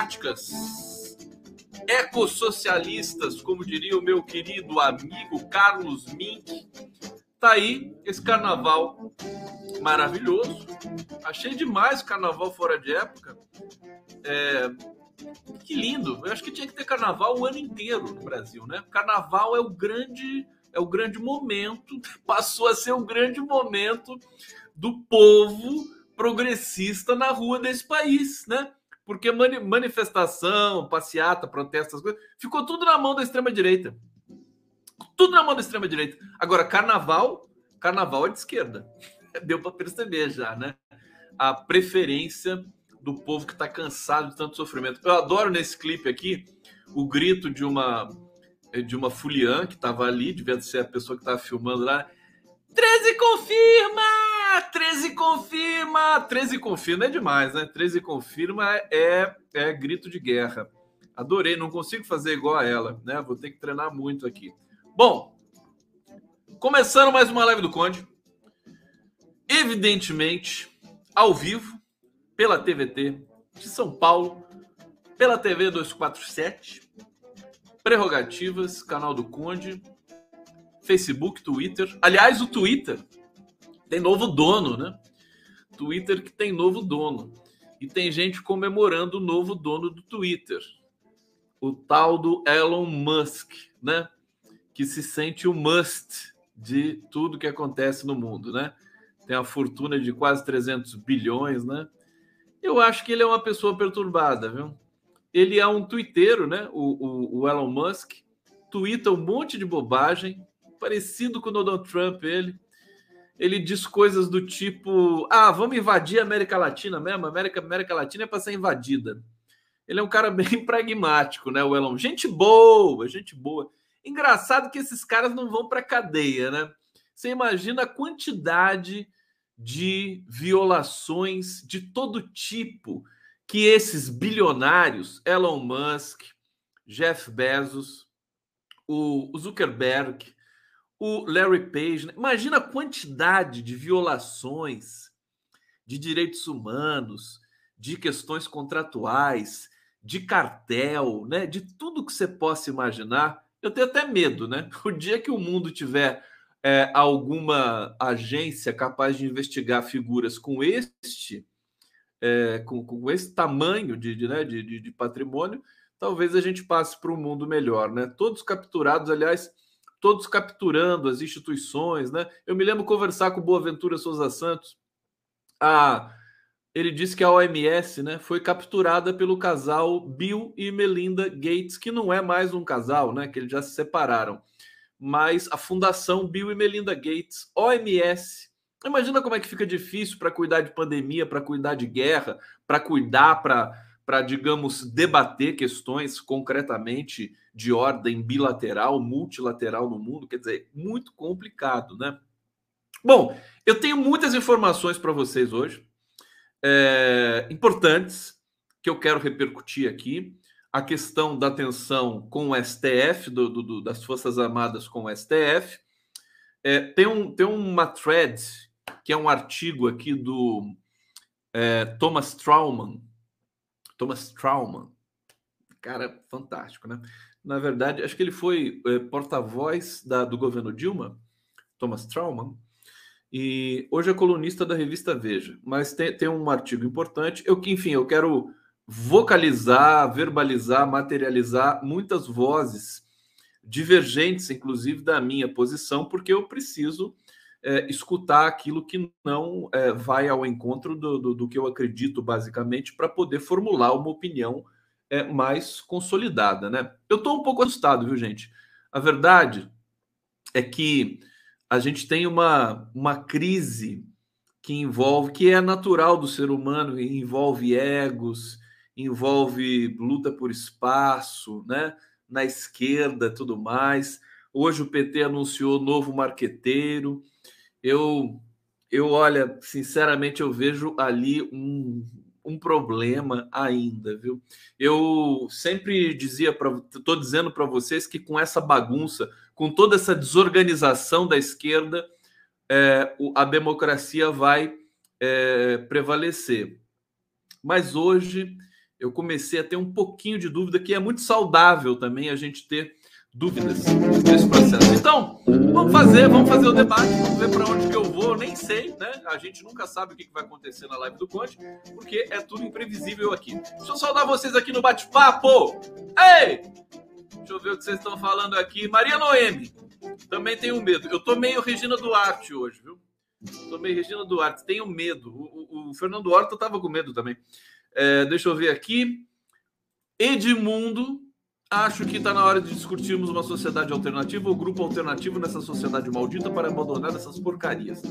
democráticas. Ecossocialistas, como diria o meu querido amigo Carlos Mink. Tá aí esse carnaval maravilhoso. Achei demais o carnaval fora de época. É, que lindo. Eu acho que tinha que ter carnaval o ano inteiro no Brasil, né? Carnaval é o grande é o grande momento, passou a ser o grande momento do povo progressista na rua desse país, né? Porque manifestação, passeata, protestos, ficou tudo na mão da extrema direita. Tudo na mão da extrema direita. Agora, carnaval, carnaval é de esquerda. Deu para perceber já, né? A preferência do povo que está cansado de tanto sofrimento. Eu adoro nesse clipe aqui o grito de uma de uma fuliã que estava ali, devia ser a pessoa que estava filmando lá. 13 confirma! 13 confirma! 13 confirma é demais, né? 13 confirma é, é grito de guerra. Adorei, não consigo fazer igual a ela, né? Vou ter que treinar muito aqui. Bom, começando mais uma live do Conde. Evidentemente, ao vivo, pela TVT de São Paulo, pela TV 247, Prerrogativas, canal do Conde, Facebook, Twitter. Aliás, o Twitter tem novo dono, né? Twitter que tem novo dono. E tem gente comemorando o novo dono do Twitter, o tal do Elon Musk, né? Que se sente o must de tudo que acontece no mundo, né? Tem a fortuna de quase 300 bilhões, né? Eu acho que ele é uma pessoa perturbada, viu? Ele é um twitteiro, né? O, o, o Elon Musk twitta um monte de bobagem, parecido com o Donald Trump, ele. Ele diz coisas do tipo: ah, vamos invadir a América Latina mesmo? A América, América Latina é para ser invadida. Ele é um cara bem pragmático, né? O Elon. Gente boa, gente boa. Engraçado que esses caras não vão para cadeia, né? Você imagina a quantidade de violações de todo tipo que esses bilionários, Elon Musk, Jeff Bezos, o Zuckerberg, o Larry Page, né? imagina a quantidade de violações de direitos humanos, de questões contratuais, de cartel, né? de tudo que você possa imaginar. Eu tenho até medo, né? O dia que o mundo tiver é, alguma agência capaz de investigar figuras com este, é, com, com, esse tamanho de, de, né, de, de, patrimônio, talvez a gente passe para um mundo melhor, né? Todos capturados, aliás, todos capturando as instituições, né? Eu me lembro conversar com Boaventura Souza Santos. Ah, ele disse que a OMS, né, foi capturada pelo casal Bill e Melinda Gates, que não é mais um casal, né? Que eles já se separaram mas a Fundação Bill e Melinda Gates, OMS. Imagina como é que fica difícil para cuidar de pandemia, para cuidar de guerra, para cuidar, para, digamos, debater questões concretamente de ordem bilateral, multilateral no mundo. Quer dizer, muito complicado, né? Bom, eu tenho muitas informações para vocês hoje, é, importantes, que eu quero repercutir aqui a questão da tensão com o STF, do, do, das Forças Armadas com o STF. É, tem, um, tem uma thread, que é um artigo aqui do é, Thomas Trauman. Thomas Trauman, cara fantástico, né? Na verdade, acho que ele foi é, porta-voz do governo Dilma, Thomas Trauman, e hoje é colunista da revista Veja. Mas tem, tem um artigo importante. Eu que, enfim, eu quero vocalizar, verbalizar, materializar muitas vozes divergentes, inclusive da minha posição, porque eu preciso é, escutar aquilo que não é, vai ao encontro do, do, do, que eu acredito, basicamente, para poder formular uma opinião é, mais consolidada, né? Eu estou um pouco assustado, viu, gente? A verdade é que a gente tem uma, uma crise que envolve, que é natural do ser humano, envolve egos, envolve luta por espaço, né? Na esquerda, tudo mais. Hoje o PT anunciou novo marqueteiro. Eu, eu olha, sinceramente, eu vejo ali um, um problema ainda, viu? Eu sempre dizia para, estou dizendo para vocês que com essa bagunça, com toda essa desorganização da esquerda, é, a democracia vai é, prevalecer. mas hoje eu comecei a ter um pouquinho de dúvida que é muito saudável também a gente ter dúvidas nesse processo. Então, vamos fazer, vamos fazer o debate, vamos ver para onde que eu vou, nem sei, né? A gente nunca sabe o que vai acontecer na live do Conte, porque é tudo imprevisível aqui. Deixa eu saudar vocês aqui no bate-papo. Ei! Deixa eu ver o que vocês estão falando aqui. Maria Noemi, também tenho medo. Eu tô meio Regina Duarte hoje, viu? Tô meio Regina Duarte, tenho medo. O, o, o Fernando Horta tava com medo também. É, deixa eu ver aqui. Edmundo Acho que está na hora de discutirmos uma sociedade alternativa ou grupo alternativo nessa sociedade maldita para abandonar essas porcarias.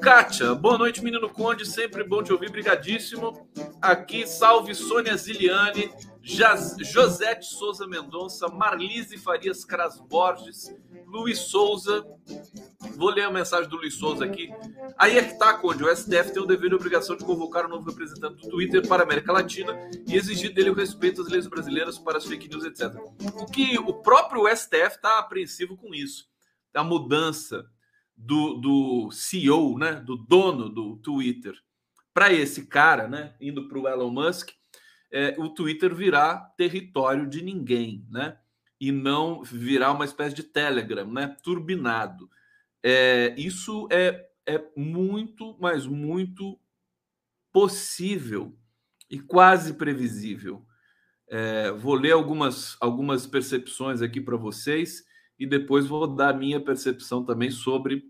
Kátia, boa noite, menino Conde. Sempre bom te ouvir, brigadíssimo. Aqui, salve Sônia Ziliane, Josete Souza Mendonça, Marlise Farias Cras Borges, Luiz Souza. Vou ler a mensagem do Luiz Souza aqui. Aí é que tá, Conde. O STF tem o dever e a obrigação de convocar o um novo representante do Twitter para a América Latina e exigir dele o respeito às leis brasileiras para as fake news, etc. O que o próprio STF está apreensivo com isso. A mudança do, do CEO, né, do dono do Twitter, para esse cara, né, indo para o Elon Musk, é, o Twitter virá território de ninguém, né? E não virar uma espécie de Telegram, né? Turbinado. É, isso é, é muito, mas muito possível e quase previsível. É, vou ler algumas, algumas percepções aqui para vocês e depois vou dar minha percepção também sobre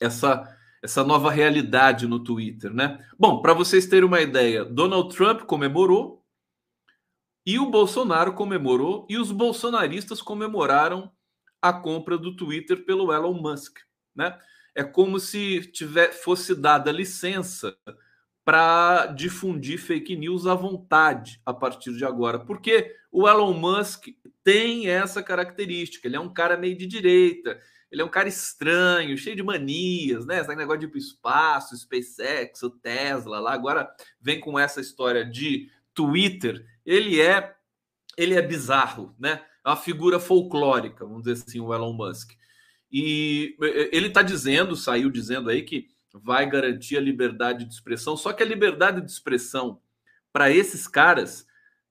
essa, essa nova realidade no Twitter, né? Bom, para vocês terem uma ideia, Donald Trump comemorou e o Bolsonaro comemorou e os bolsonaristas comemoraram a compra do Twitter pelo Elon Musk, né? É como se tiver, fosse dada licença para difundir fake news à vontade a partir de agora, porque o Elon Musk tem essa característica. Ele é um cara meio de direita, ele é um cara estranho, cheio de manias, né? Esse negócio de ir espaço, SpaceX, o Tesla lá. Agora vem com essa história de Twitter ele é ele é bizarro, né? É uma figura folclórica, vamos dizer assim, o Elon Musk. E ele está dizendo, saiu dizendo aí que vai garantir a liberdade de expressão, só que a liberdade de expressão para esses caras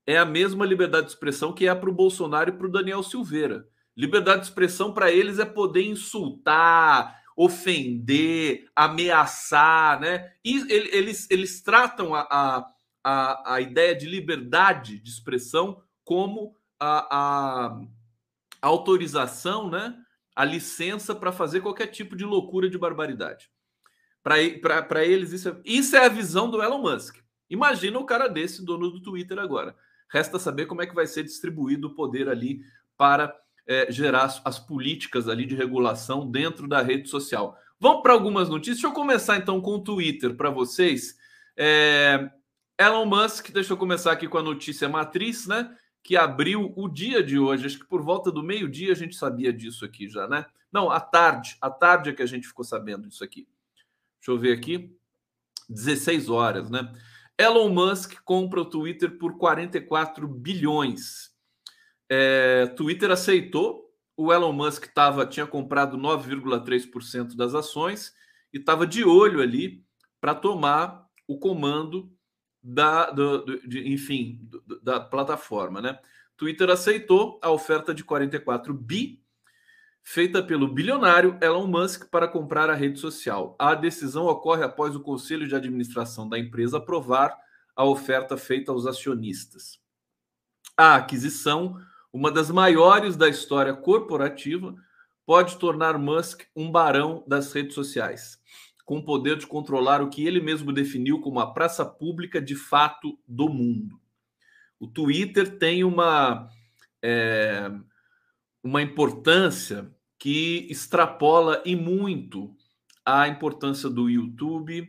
é a mesma liberdade de expressão que é para o Bolsonaro e para o Daniel Silveira. Liberdade de expressão para eles é poder insultar, ofender, ameaçar, né? E eles, eles tratam a, a a, ideia de liberdade de expressão como a, a autorização, né? A licença para fazer qualquer tipo de loucura de barbaridade. Para eles, isso é, isso é a visão do Elon Musk. Imagina o cara desse, dono do Twitter, agora. Resta saber como é que vai ser distribuído o poder ali para é, gerar as, as, políticas ali de regulação dentro da rede social. Vamos para algumas notícias. Deixa eu começar então com o Twitter para vocês. É, Elon Musk, deixa eu começar aqui com a notícia matriz, né? Que abriu o dia de hoje. Acho que por volta do meio-dia a gente sabia disso aqui já, né? Não, à tarde. À tarde é que a gente ficou sabendo disso aqui. Deixa eu ver aqui. 16 horas, né? Elon Musk compra o Twitter por 44 bilhões. É, Twitter aceitou. O Elon Musk tava, tinha comprado 9,3% das ações e estava de olho ali para tomar o comando da, do, do, de, enfim, do, da plataforma, né? Twitter aceitou a oferta de 44 bi feita pelo bilionário Elon Musk para comprar a rede social. A decisão ocorre após o conselho de administração da empresa aprovar a oferta feita aos acionistas. A aquisição, uma das maiores da história corporativa, pode tornar Musk um barão das redes sociais com o poder de controlar o que ele mesmo definiu como a praça pública de fato do mundo. O Twitter tem uma, é, uma importância que extrapola e muito a importância do YouTube,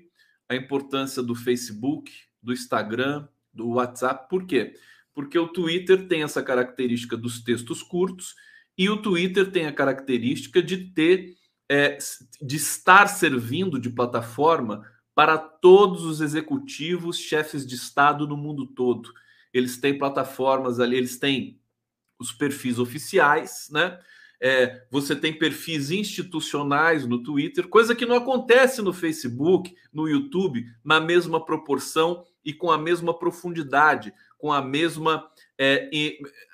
a importância do Facebook, do Instagram, do WhatsApp. Por quê? Porque o Twitter tem essa característica dos textos curtos e o Twitter tem a característica de ter é, de estar servindo de plataforma para todos os executivos, chefes de Estado no mundo todo. Eles têm plataformas ali, eles têm os perfis oficiais, né? é, você tem perfis institucionais no Twitter, coisa que não acontece no Facebook, no YouTube, na mesma proporção e com a mesma profundidade, com a mesma é,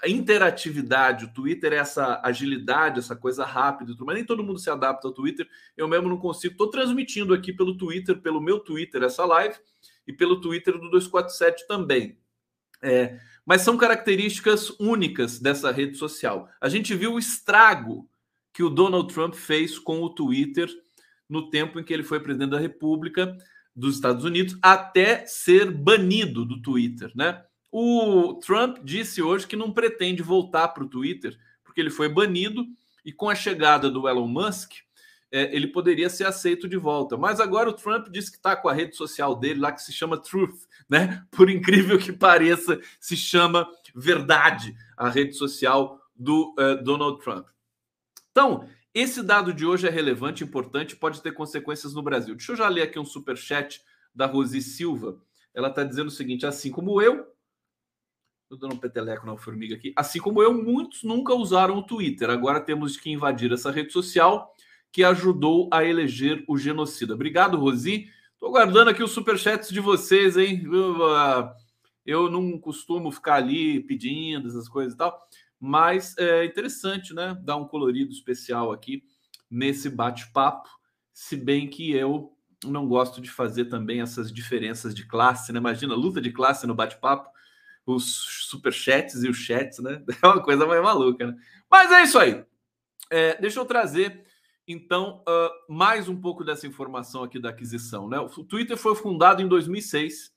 interatividade. O Twitter é essa agilidade, essa coisa rápida, mas nem todo mundo se adapta ao Twitter. Eu mesmo não consigo. Estou transmitindo aqui pelo Twitter, pelo meu Twitter, essa live, e pelo Twitter do 247 também. É, mas são características únicas dessa rede social. A gente viu o estrago que o Donald Trump fez com o Twitter no tempo em que ele foi presidente da República dos Estados Unidos, até ser banido do Twitter, né? O Trump disse hoje que não pretende voltar para o Twitter, porque ele foi banido e com a chegada do Elon Musk, é, ele poderia ser aceito de volta. Mas agora o Trump disse que está com a rede social dele lá que se chama Truth, né? Por incrível que pareça, se chama Verdade, a rede social do uh, Donald Trump. Então, esse dado de hoje é relevante, importante, pode ter consequências no Brasil. Deixa eu já ler aqui um super chat da Rosi Silva. Ela está dizendo o seguinte: assim como eu, Estou dando um peteleco na formiga aqui. Assim como eu, muitos nunca usaram o Twitter. Agora temos que invadir essa rede social que ajudou a eleger o genocida. Obrigado, Rosi. Estou guardando aqui os superchats de vocês, hein? Ah, eu não costumo ficar ali pedindo essas coisas e tal, mas é interessante, né? Dar um colorido especial aqui nesse bate-papo, se bem que eu não gosto de fazer também essas diferenças de classe, né? Imagina, luta de classe no bate-papo os superchats e os chats, né? É uma coisa mais maluca, né? Mas é isso aí. É, deixa eu trazer, então, uh, mais um pouco dessa informação aqui da aquisição, né? O Twitter foi fundado em 2006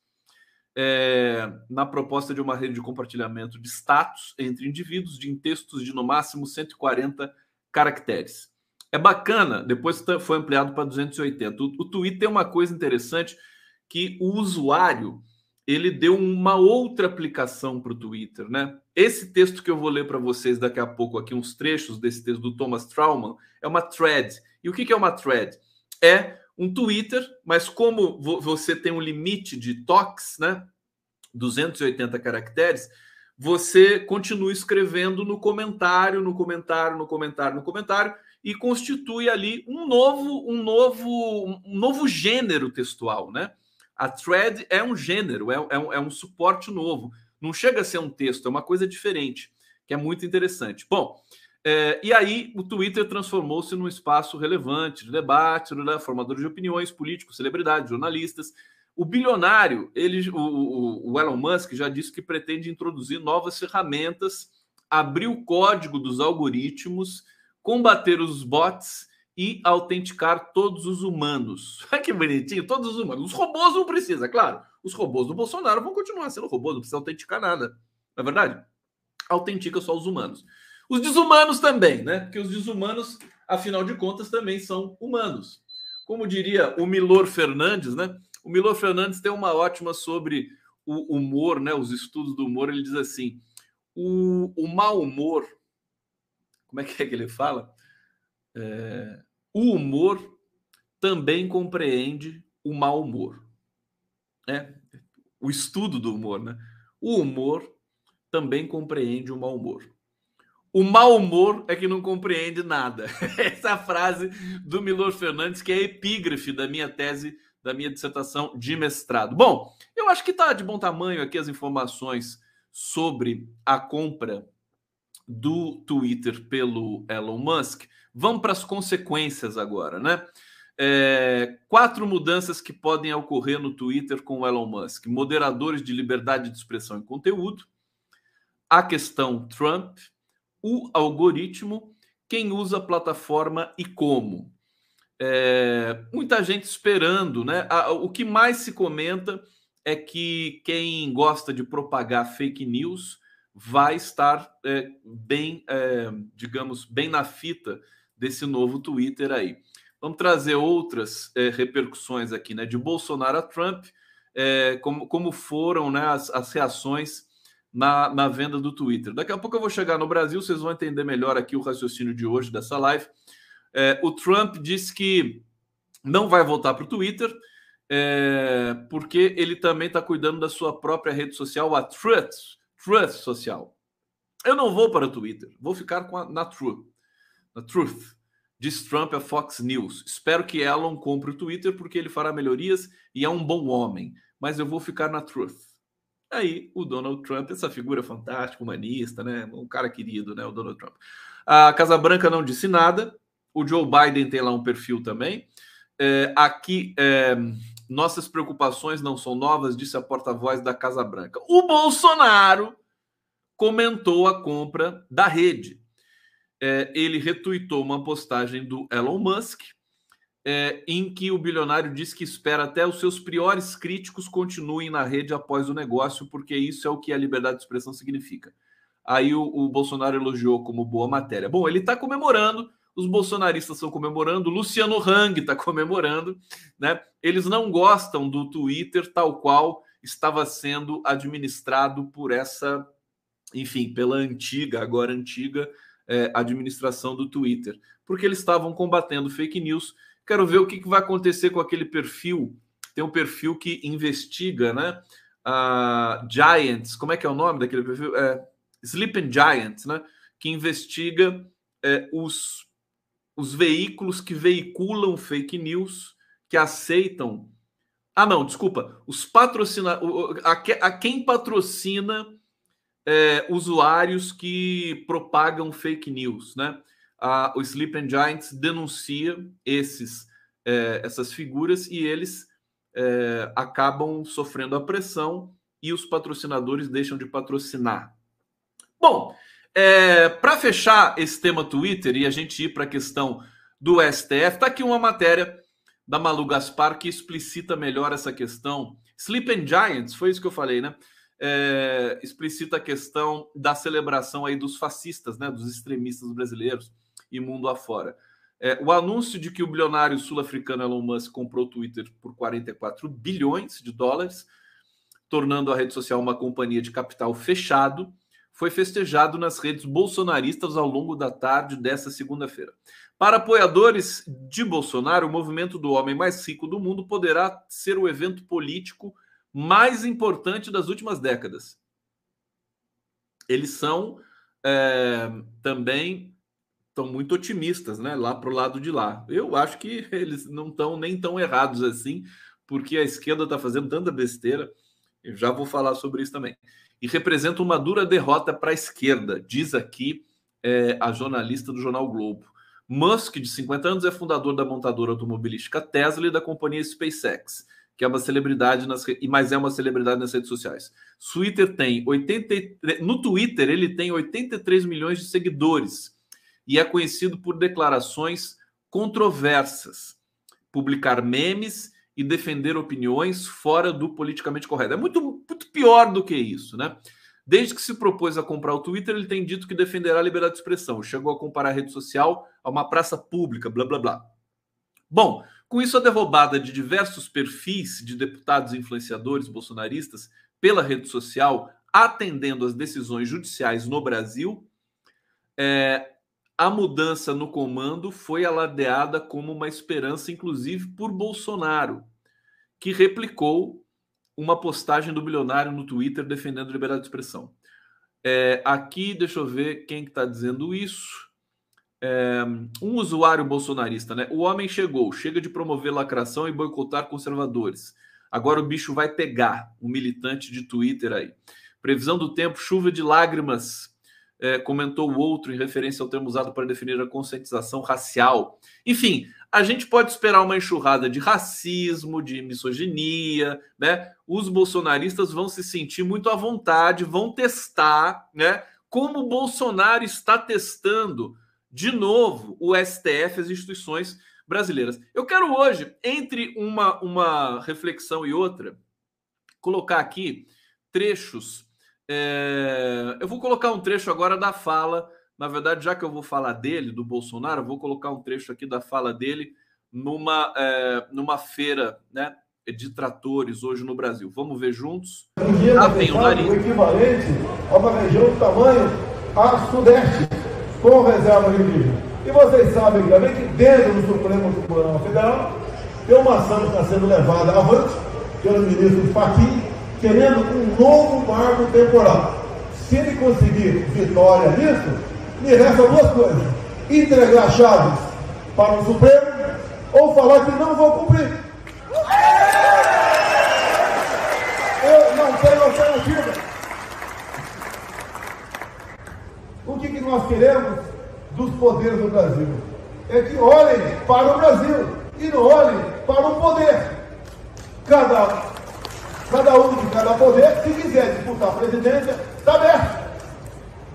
é, na proposta de uma rede de compartilhamento de status entre indivíduos de textos de no máximo 140 caracteres. É bacana, depois foi ampliado para 280. O, o Twitter tem uma coisa interessante que o usuário ele deu uma outra aplicação para o Twitter, né? Esse texto que eu vou ler para vocês daqui a pouco, aqui uns trechos desse texto do Thomas Trauman, é uma thread. E o que é uma thread? É um Twitter, mas como você tem um limite de toques, né? 280 caracteres, você continua escrevendo no comentário, no comentário, no comentário, no comentário e constitui ali um novo, um novo, um novo gênero textual, né? A thread é um gênero, é, é, um, é um suporte novo. Não chega a ser um texto, é uma coisa diferente, que é muito interessante. Bom, é, e aí o Twitter transformou-se num espaço relevante de debate, né, formadores de opiniões, políticos, celebridades, jornalistas. O bilionário, ele, o, o, o Elon Musk já disse que pretende introduzir novas ferramentas, abrir o código dos algoritmos, combater os bots e autenticar todos os humanos. que bonitinho, todos os humanos. Os robôs não precisa, claro. Os robôs do Bolsonaro vão continuar sendo robôs, não precisa autenticar nada. Não é verdade? Autentica só os humanos. Os desumanos também, né? Porque os desumanos, afinal de contas, também são humanos. Como diria o Milor Fernandes, né? O Milor Fernandes tem uma ótima sobre o humor, né? Os estudos do humor. Ele diz assim: o, o mau humor, como é que é que ele fala? É, o humor também compreende o mau humor. Né? O estudo do humor, né? O humor também compreende o mau humor. O mau humor é que não compreende nada. Essa é frase do Milor Fernandes, que é epígrafe da minha tese, da minha dissertação de mestrado. Bom, eu acho que está de bom tamanho aqui as informações sobre a compra do Twitter pelo Elon Musk. Vamos para as consequências agora, né? É, quatro mudanças que podem ocorrer no Twitter com o Elon Musk: moderadores de liberdade de expressão e conteúdo, a questão Trump, o algoritmo, quem usa a plataforma e como. É, muita gente esperando, né? O que mais se comenta é que quem gosta de propagar fake news vai estar é, bem, é, digamos, bem na fita desse novo Twitter aí. Vamos trazer outras é, repercussões aqui, né? De Bolsonaro a Trump, é, como, como foram né, as, as reações na, na venda do Twitter. Daqui a pouco eu vou chegar no Brasil, vocês vão entender melhor aqui o raciocínio de hoje dessa live. É, o Trump disse que não vai voltar para o Twitter, é, porque ele também está cuidando da sua própria rede social, a Truth, Truth Social. Eu não vou para o Twitter, vou ficar a, na Truth. Na Truth. Diz Trump a Fox News. Espero que Elon compre o Twitter porque ele fará melhorias e é um bom homem. Mas eu vou ficar na Truth. Aí o Donald Trump, essa figura fantástica, humanista, né? Um cara querido, né? O Donald Trump. A Casa Branca não disse nada. O Joe Biden tem lá um perfil também. É, aqui, é, nossas preocupações não são novas, disse a porta-voz da Casa Branca. O Bolsonaro comentou a compra da rede. É, ele retuitou uma postagem do Elon Musk, é, em que o bilionário diz que espera até os seus piores críticos continuem na rede após o negócio, porque isso é o que a liberdade de expressão significa. Aí o, o Bolsonaro elogiou como boa matéria. Bom, ele está comemorando, os bolsonaristas estão comemorando, Luciano Hang está comemorando, né? Eles não gostam do Twitter tal qual estava sendo administrado por essa, enfim, pela antiga, agora antiga é, administração do Twitter, porque eles estavam combatendo fake news. Quero ver o que, que vai acontecer com aquele perfil. Tem um perfil que investiga, né? Uh, Giants, como é que é o nome daquele perfil? É, Sleeping Giants, né? Que investiga é, os, os veículos que veiculam fake news, que aceitam. Ah, não, desculpa. Os patrocina... a, a quem patrocina é, usuários que propagam fake news, né? A, o Sleep and Giants denuncia esses, é, essas figuras e eles é, acabam sofrendo a pressão e os patrocinadores deixam de patrocinar. Bom, é, para fechar esse tema Twitter e a gente ir para a questão do STF, tá aqui uma matéria da Malu Gaspar que explicita melhor essa questão. Sleep and Giants, foi isso que eu falei, né? É, explicita a questão da celebração aí dos fascistas, né, dos extremistas brasileiros e mundo afora. É, o anúncio de que o bilionário sul-africano Elon Musk comprou o Twitter por 44 bilhões de dólares, tornando a rede social uma companhia de capital fechado, foi festejado nas redes bolsonaristas ao longo da tarde dessa segunda-feira. Para apoiadores de Bolsonaro, o movimento do homem mais rico do mundo poderá ser o evento político mais importante das últimas décadas. Eles são é, também estão muito otimistas, né? Lá para o lado de lá. Eu acho que eles não estão nem tão errados assim, porque a esquerda está fazendo tanta besteira. Eu já vou falar sobre isso também. E representa uma dura derrota para a esquerda, diz aqui é, a jornalista do jornal Globo. Musk, de 50 anos, é fundador da montadora automobilística Tesla e da companhia SpaceX que é uma celebridade nas mas é uma celebridade nas redes sociais. Twitter tem 83, no Twitter ele tem 83 milhões de seguidores e é conhecido por declarações controversas, publicar memes e defender opiniões fora do politicamente correto. É muito, muito pior do que isso, né? Desde que se propôs a comprar o Twitter, ele tem dito que defenderá a liberdade de expressão. Chegou a comparar a rede social a uma praça pública, blá blá blá. Bom, com isso, a derrubada de diversos perfis de deputados e influenciadores bolsonaristas pela rede social, atendendo às decisões judiciais no Brasil, é, a mudança no comando foi alardeada como uma esperança, inclusive por Bolsonaro, que replicou uma postagem do bilionário no Twitter defendendo a liberdade de expressão. É, aqui, deixa eu ver quem está tá dizendo isso um usuário bolsonarista, né? O homem chegou, chega de promover lacração e boicotar conservadores. Agora o bicho vai pegar, um militante de Twitter aí. Previsão do tempo, chuva de lágrimas, é, comentou o outro em referência ao termo usado para definir a conscientização racial. Enfim, a gente pode esperar uma enxurrada de racismo, de misoginia, né? Os bolsonaristas vão se sentir muito à vontade, vão testar, né? Como o Bolsonaro está testando de novo o STF, as instituições brasileiras. Eu quero hoje, entre uma, uma reflexão e outra, colocar aqui trechos. É... Eu vou colocar um trecho agora da fala. Na verdade, já que eu vou falar dele, do Bolsonaro, eu vou colocar um trecho aqui da fala dele numa, é, numa feira né, de tratores hoje no Brasil. Vamos ver juntos. Ah, vem o nariz. O equivalente a uma região do tamanho a Sudeste com reserva indígena. E vocês sabem também que dentro do Supremo Tribunal Federal tem uma ação que está sendo levada avante pelo ministro Fachin, querendo um novo marco temporal. Se ele conseguir vitória nisso, me resta duas coisas. entregar chaves para o Supremo ou falar que não vou cumprir. Eu não tenho alternativa. O nós queremos dos poderes do Brasil? É que olhem para o Brasil e não olhem para o poder. Cada, cada um de cada poder, se quiser disputar a presidência, está aberto.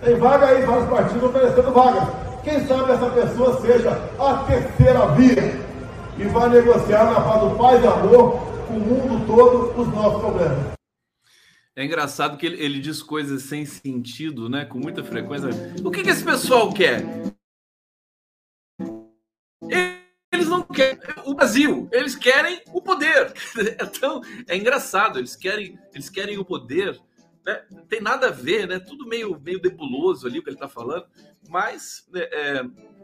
Tem vaga aí, vários partidos oferecendo vagas. Quem sabe essa pessoa seja a terceira via e vai negociar na paz do paz e amor com o mundo todo os nossos problemas. É engraçado que ele, ele, diz coisas sem sentido, né? Com muita frequência. O que, que esse pessoal quer? Eles não querem o Brasil, eles querem o poder. Então é engraçado, eles querem, eles querem o poder né? Não tem nada a ver, né? Tudo meio, meio nebuloso ali o que ele está falando, mas né, é,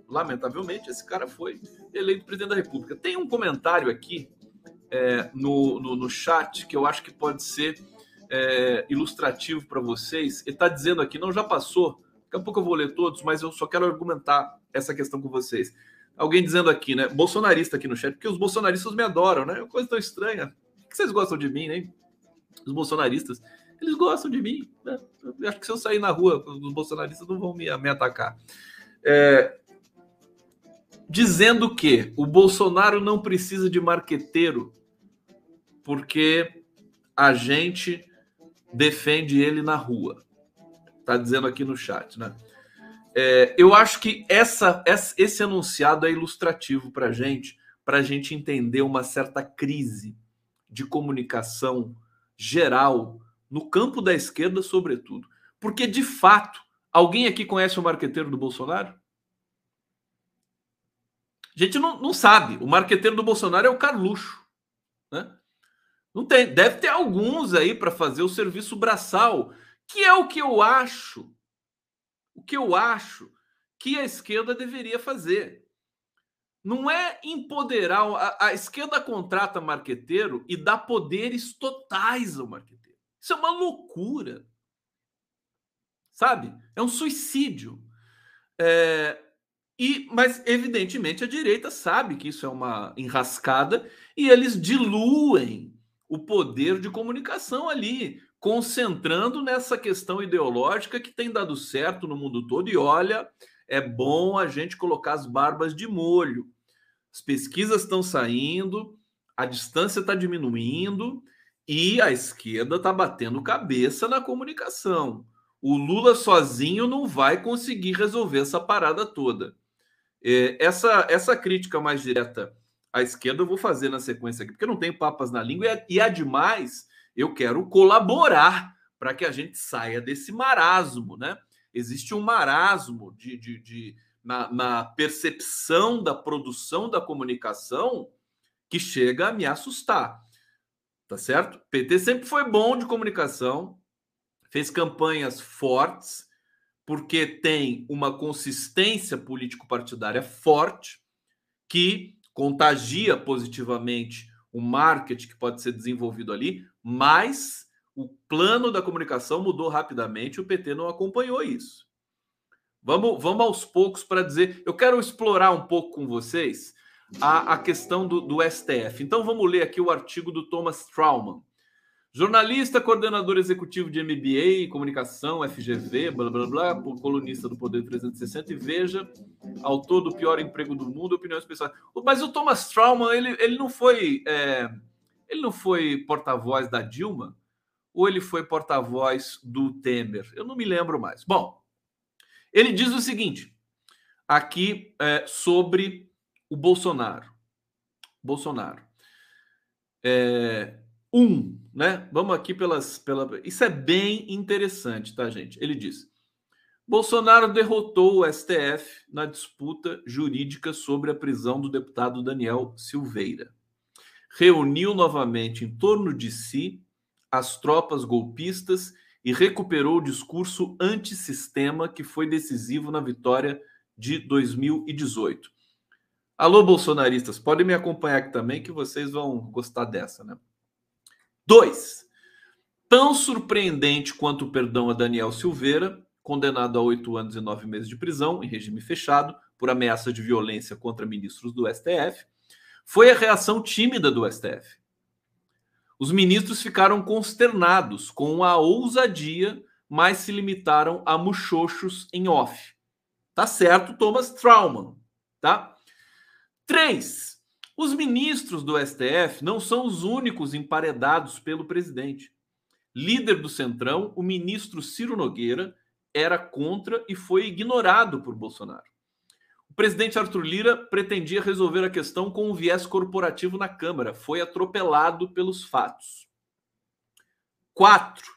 lamentavelmente esse cara foi eleito presidente da República. Tem um comentário aqui é, no, no, no, chat que eu acho que pode ser é, ilustrativo para vocês. Ele está dizendo aqui, não já passou, daqui a pouco eu vou ler todos, mas eu só quero argumentar essa questão com vocês. Alguém dizendo aqui, né? Bolsonarista aqui no chat, porque os bolsonaristas me adoram, né? É uma coisa tão estranha. Por que vocês gostam de mim, né? Os bolsonaristas. Eles gostam de mim. Né? Eu acho que se eu sair na rua, os bolsonaristas não vão me, me atacar. É, dizendo que o Bolsonaro não precisa de marqueteiro, porque a gente defende ele na rua. Tá dizendo aqui no chat, né? É, eu acho que essa, esse enunciado é ilustrativo para gente, para a gente entender uma certa crise de comunicação geral no campo da esquerda, sobretudo. Porque, de fato, alguém aqui conhece o marqueteiro do Bolsonaro? A gente não, não sabe. O marqueteiro do Bolsonaro é o Carluxo. Né? Não tem. Deve ter alguns aí para fazer o serviço braçal, que é o que eu acho. O que eu acho que a esquerda deveria fazer. Não é empoderar. A, a esquerda contrata marqueteiro e dá poderes totais ao marqueteiro. Isso é uma loucura. Sabe? É um suicídio. É, e, mas, evidentemente, a direita sabe que isso é uma enrascada e eles diluem o poder de comunicação ali, concentrando nessa questão ideológica que tem dado certo no mundo todo. E olha, é bom a gente colocar as barbas de molho. As pesquisas estão saindo, a distância está diminuindo e a esquerda está batendo cabeça na comunicação. O Lula sozinho não vai conseguir resolver essa parada toda. É, essa, essa crítica mais direta à esquerda eu vou fazer na sequência aqui, porque eu não tenho papas na língua e, ademais eu quero colaborar para que a gente saia desse marasmo, né? Existe um marasmo de, de, de na, na percepção da produção da comunicação que chega a me assustar. Tá certo? PT sempre foi bom de comunicação, fez campanhas fortes, porque tem uma consistência político-partidária forte que contagia positivamente o marketing que pode ser desenvolvido ali, mas o plano da comunicação mudou rapidamente, o PT não acompanhou isso. Vamos, vamos aos poucos para dizer. Eu quero explorar um pouco com vocês a, a questão do, do STF. Então vamos ler aqui o artigo do Thomas Trauman. Jornalista, coordenador executivo de MBA comunicação, FGV, blá blá blá, colunista do Poder 360 e Veja, autor do pior emprego do mundo, opiniões pessoais. Mas o Thomas Trauman, ele, ele não foi é, ele não foi porta-voz da Dilma ou ele foi porta-voz do Temer? Eu não me lembro mais. Bom, ele diz o seguinte aqui é, sobre o Bolsonaro. Bolsonaro. É, um, né? Vamos aqui pelas, pela. Isso é bem interessante, tá, gente? Ele diz: Bolsonaro derrotou o STF na disputa jurídica sobre a prisão do deputado Daniel Silveira. Reuniu novamente em torno de si as tropas golpistas e recuperou o discurso antissistema que foi decisivo na vitória de 2018. Alô, bolsonaristas, podem me acompanhar aqui também, que vocês vão gostar dessa, né? Dois. Tão surpreendente quanto o perdão a Daniel Silveira, condenado a oito anos e nove meses de prisão em regime fechado, por ameaça de violência contra ministros do STF, foi a reação tímida do STF. Os ministros ficaram consternados com a ousadia, mas se limitaram a muxoxos em off. Tá certo, Thomas Trauman, tá? Três, os ministros do STF não são os únicos emparedados pelo presidente. Líder do Centrão, o ministro Ciro Nogueira era contra e foi ignorado por Bolsonaro. O presidente Arthur Lira pretendia resolver a questão com um viés corporativo na Câmara, foi atropelado pelos fatos. Quatro.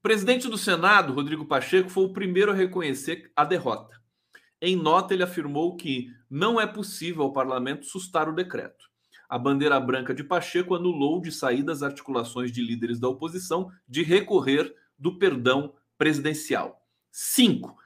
O presidente do Senado, Rodrigo Pacheco, foi o primeiro a reconhecer a derrota. Em nota, ele afirmou que não é possível ao parlamento sustar o decreto. A bandeira branca de Pacheco anulou de saída as articulações de líderes da oposição de recorrer do perdão presidencial. 5.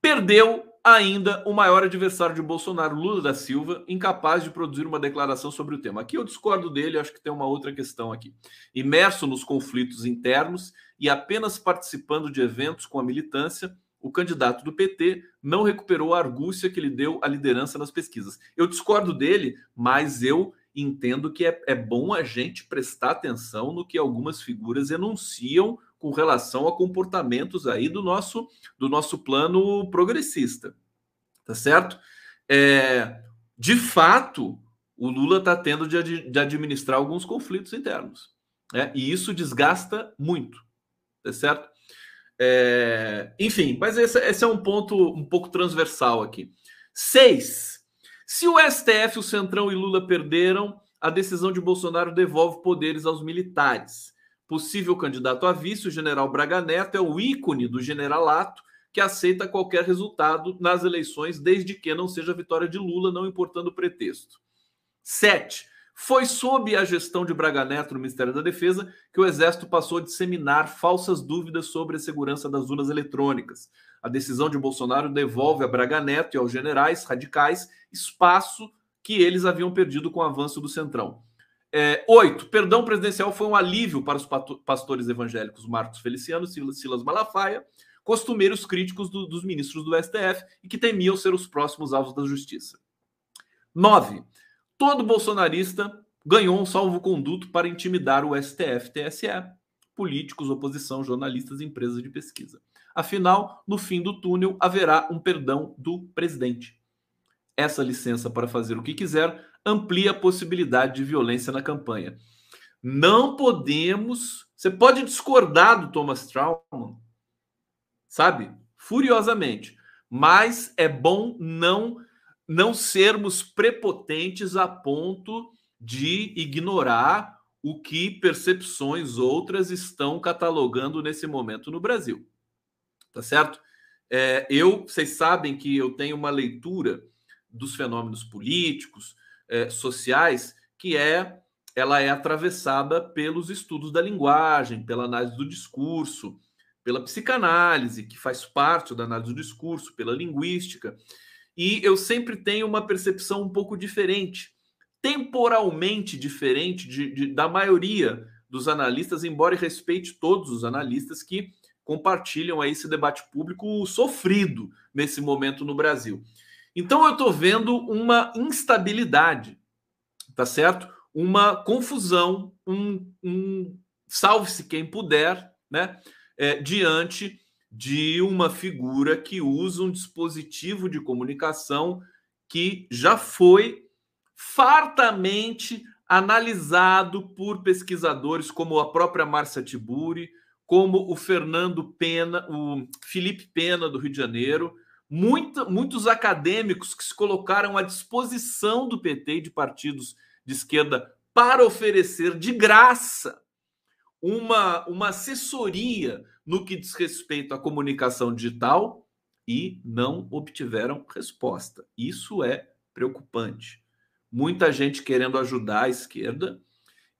Perdeu ainda o maior adversário de Bolsonaro, Lula da Silva, incapaz de produzir uma declaração sobre o tema. Aqui eu discordo dele, acho que tem uma outra questão aqui. Imerso nos conflitos internos e apenas participando de eventos com a militância, o candidato do PT não recuperou a argúcia que lhe deu a liderança nas pesquisas. Eu discordo dele, mas eu entendo que é, é bom a gente prestar atenção no que algumas figuras enunciam com relação a comportamentos aí do nosso do nosso plano progressista, tá certo? É, de fato, o Lula está tendo de, de, administrar alguns conflitos internos, né? E isso desgasta muito, tá certo? É, enfim, mas esse, esse, é um ponto um pouco transversal aqui. Seis. Se o STF, o Centrão e Lula perderam, a decisão de Bolsonaro devolve poderes aos militares possível candidato a vice, o general Braga Neto é o ícone do generalato que aceita qualquer resultado nas eleições, desde que não seja a vitória de Lula, não importando o pretexto. 7. Foi sob a gestão de Braga Neto no Ministério da Defesa que o Exército passou a disseminar falsas dúvidas sobre a segurança das urnas eletrônicas. A decisão de Bolsonaro devolve a Braga Neto e aos generais radicais espaço que eles haviam perdido com o avanço do Centrão. É, oito, perdão presidencial foi um alívio para os pastores evangélicos Marcos Feliciano e Silas Malafaia, costumeiros críticos do, dos ministros do STF e que temiam ser os próximos alvos da justiça. Nove, todo bolsonarista ganhou um salvo-conduto para intimidar o STF, TSE, políticos, oposição, jornalistas e empresas de pesquisa. Afinal, no fim do túnel haverá um perdão do presidente. Essa licença para fazer o que quiser amplia a possibilidade de violência na campanha. Não podemos. Você pode discordar do Thomas Trauman, sabe? Furiosamente. Mas é bom não não sermos prepotentes a ponto de ignorar o que percepções outras estão catalogando nesse momento no Brasil. Tá certo? É, eu, vocês sabem que eu tenho uma leitura dos fenômenos políticos, é, sociais, que é ela é atravessada pelos estudos da linguagem, pela análise do discurso, pela psicanálise, que faz parte da análise do discurso, pela linguística. E eu sempre tenho uma percepção um pouco diferente, temporalmente diferente de, de, da maioria dos analistas, embora respeite todos os analistas que compartilham aí esse debate público sofrido nesse momento no Brasil. Então eu estou vendo uma instabilidade, tá certo? Uma confusão, um, um salve-se quem puder, né? É, diante de uma figura que usa um dispositivo de comunicação que já foi fartamente analisado por pesquisadores como a própria Márcia Tiburi, como o Fernando Pena, o Felipe Pena do Rio de Janeiro, Muita, muitos acadêmicos que se colocaram à disposição do PT e de partidos de esquerda para oferecer de graça uma, uma assessoria no que diz respeito à comunicação digital e não obtiveram resposta. Isso é preocupante. Muita gente querendo ajudar a esquerda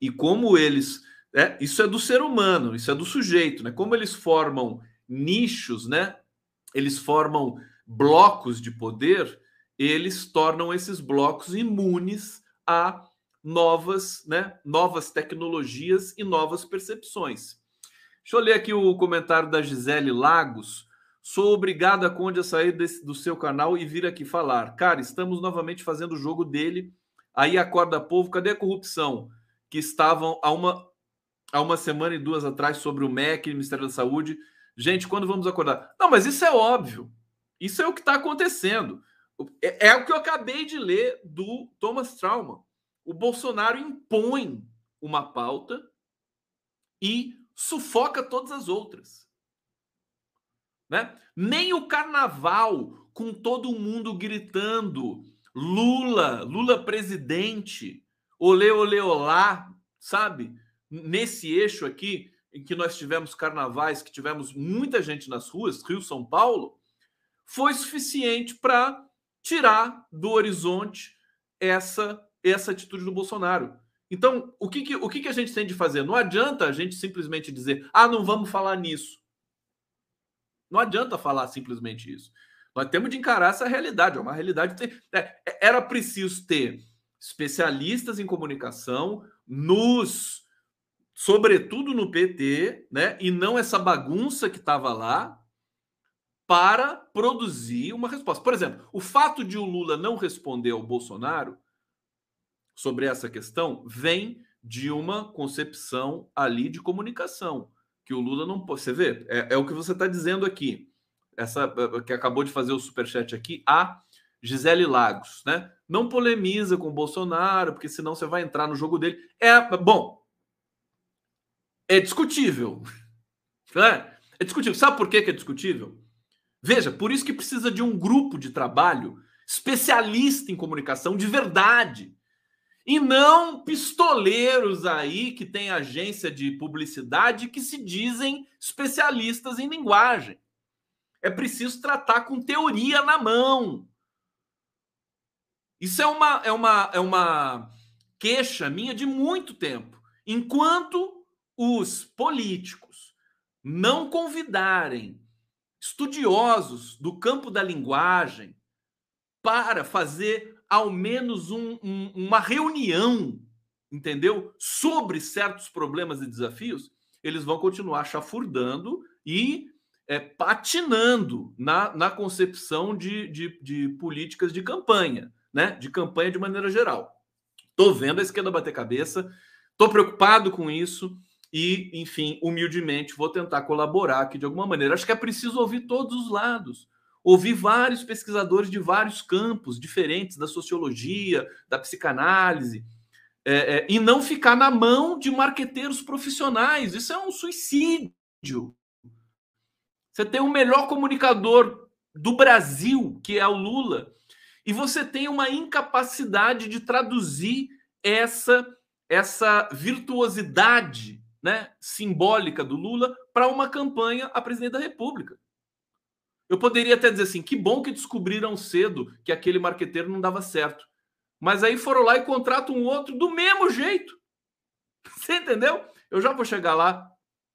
e como eles. É, isso é do ser humano, isso é do sujeito, né? Como eles formam nichos, né? Eles formam blocos de poder, eles tornam esses blocos imunes a novas, né, novas tecnologias e novas percepções. Deixa eu ler aqui o comentário da Gisele Lagos Sou obrigado a Conde a sair desse, do seu canal e vir aqui falar. Cara, estamos novamente fazendo o jogo dele. Aí acorda povo, cadê a corrupção? Que estavam há uma, há uma semana e duas atrás sobre o MEC, Ministério da Saúde. Gente, quando vamos acordar? Não, mas isso é óbvio. Isso é o que está acontecendo. É, é, o que eu acabei de ler do Thomas Trauma. O Bolsonaro impõe uma pauta e sufoca todas as outras. Né? Nem o carnaval, com todo mundo gritando Lula, Lula presidente, olê, olê, olá, sabe? Nesse eixo aqui, em que nós tivemos carnavais, que tivemos muita gente nas ruas, Rio, São Paulo, foi suficiente para tirar do horizonte essa, essa atitude do Bolsonaro. Então, o que, que, o que, que a gente tem de fazer? Não adianta a gente simplesmente dizer, ah, não vamos falar nisso. Não adianta falar simplesmente isso. Nós temos de encarar essa realidade. É uma realidade. É, é, era preciso ter especialistas em comunicação nos, sobretudo no PT, né? E não essa bagunça que estava lá para produzir uma resposta. Por exemplo, o fato de o Lula não responder ao Bolsonaro sobre essa questão vem de uma concepção ali de comunicação que o Lula não pode. Você vê, é, é o que você está dizendo aqui. Essa é, é, que acabou de fazer o superchat aqui, a Gisele Lagos, né? Não polemiza com o Bolsonaro, porque senão você vai entrar no jogo dele. É bom, é discutível. Né? É discutível. Sabe por que é discutível? Veja, por isso que precisa de um grupo de trabalho especialista em comunicação de verdade e não pistoleiros aí que têm agência de publicidade que se dizem especialistas em linguagem. É preciso tratar com teoria na mão. Isso é uma, é uma, é uma queixa minha de muito tempo. Enquanto os políticos não convidarem estudiosos do campo da linguagem para fazer ao menos um, um, uma reunião, entendeu? Sobre certos problemas e desafios, eles vão continuar chafurdando e é, patinando na, na concepção de, de, de, políticas de campanha, né? De campanha de maneira geral. Estou vendo a esquerda bater cabeça, estou preocupado com isso e, enfim, humildemente vou tentar colaborar aqui de alguma maneira. Acho que é preciso ouvir todos os lados ouvi vários pesquisadores de vários campos diferentes da sociologia, da psicanálise, é, é, e não ficar na mão de marqueteiros profissionais. Isso é um suicídio. Você tem o melhor comunicador do Brasil, que é o Lula, e você tem uma incapacidade de traduzir essa essa virtuosidade né, simbólica do Lula para uma campanha a presidente da República. Eu poderia até dizer assim: que bom que descobriram cedo que aquele marqueteiro não dava certo. Mas aí foram lá e contratam um outro do mesmo jeito. Você entendeu? Eu já vou chegar lá.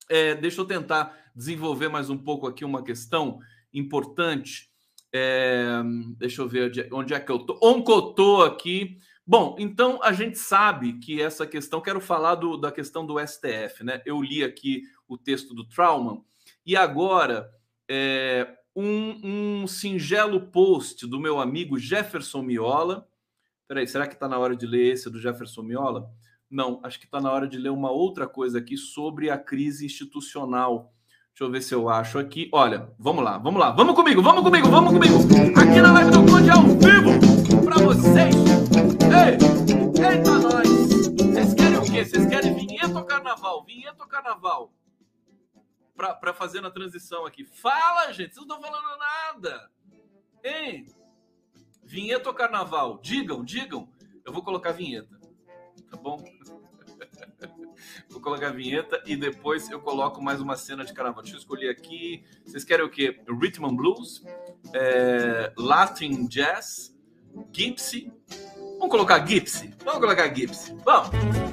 É, deixa eu tentar desenvolver mais um pouco aqui uma questão importante. É, deixa eu ver onde é que eu tô. Onde eu tô aqui? Bom, então a gente sabe que essa questão, quero falar do, da questão do STF, né? Eu li aqui o texto do Trauman e agora é, um, um singelo post do meu amigo Jefferson Miola. Peraí, será que está na hora de ler esse do Jefferson Miola? Não, acho que está na hora de ler uma outra coisa aqui sobre a crise institucional. Deixa eu ver se eu acho aqui. Olha, vamos lá, vamos lá. Vamos comigo, vamos comigo, vamos comigo. Aqui na live do Conde ao vivo para vocês. Ei, eita nós. Vocês querem o quê? Vocês querem vinheta ou carnaval? Vinheta ou carnaval? Para fazer na transição aqui. Fala, gente, vocês não estão falando nada. Hein? Vinheta ou carnaval? Digam, digam. Eu vou colocar vinheta. Tá bom? vou colocar a vinheta e depois eu coloco mais uma cena de carnaval. Deixa eu escolher aqui. Vocês querem o quê? Rhythm and Blues? É, Latin Jazz? Gypsy? Vamos colocar Gypsy? Vamos colocar Gypsy. Vamos!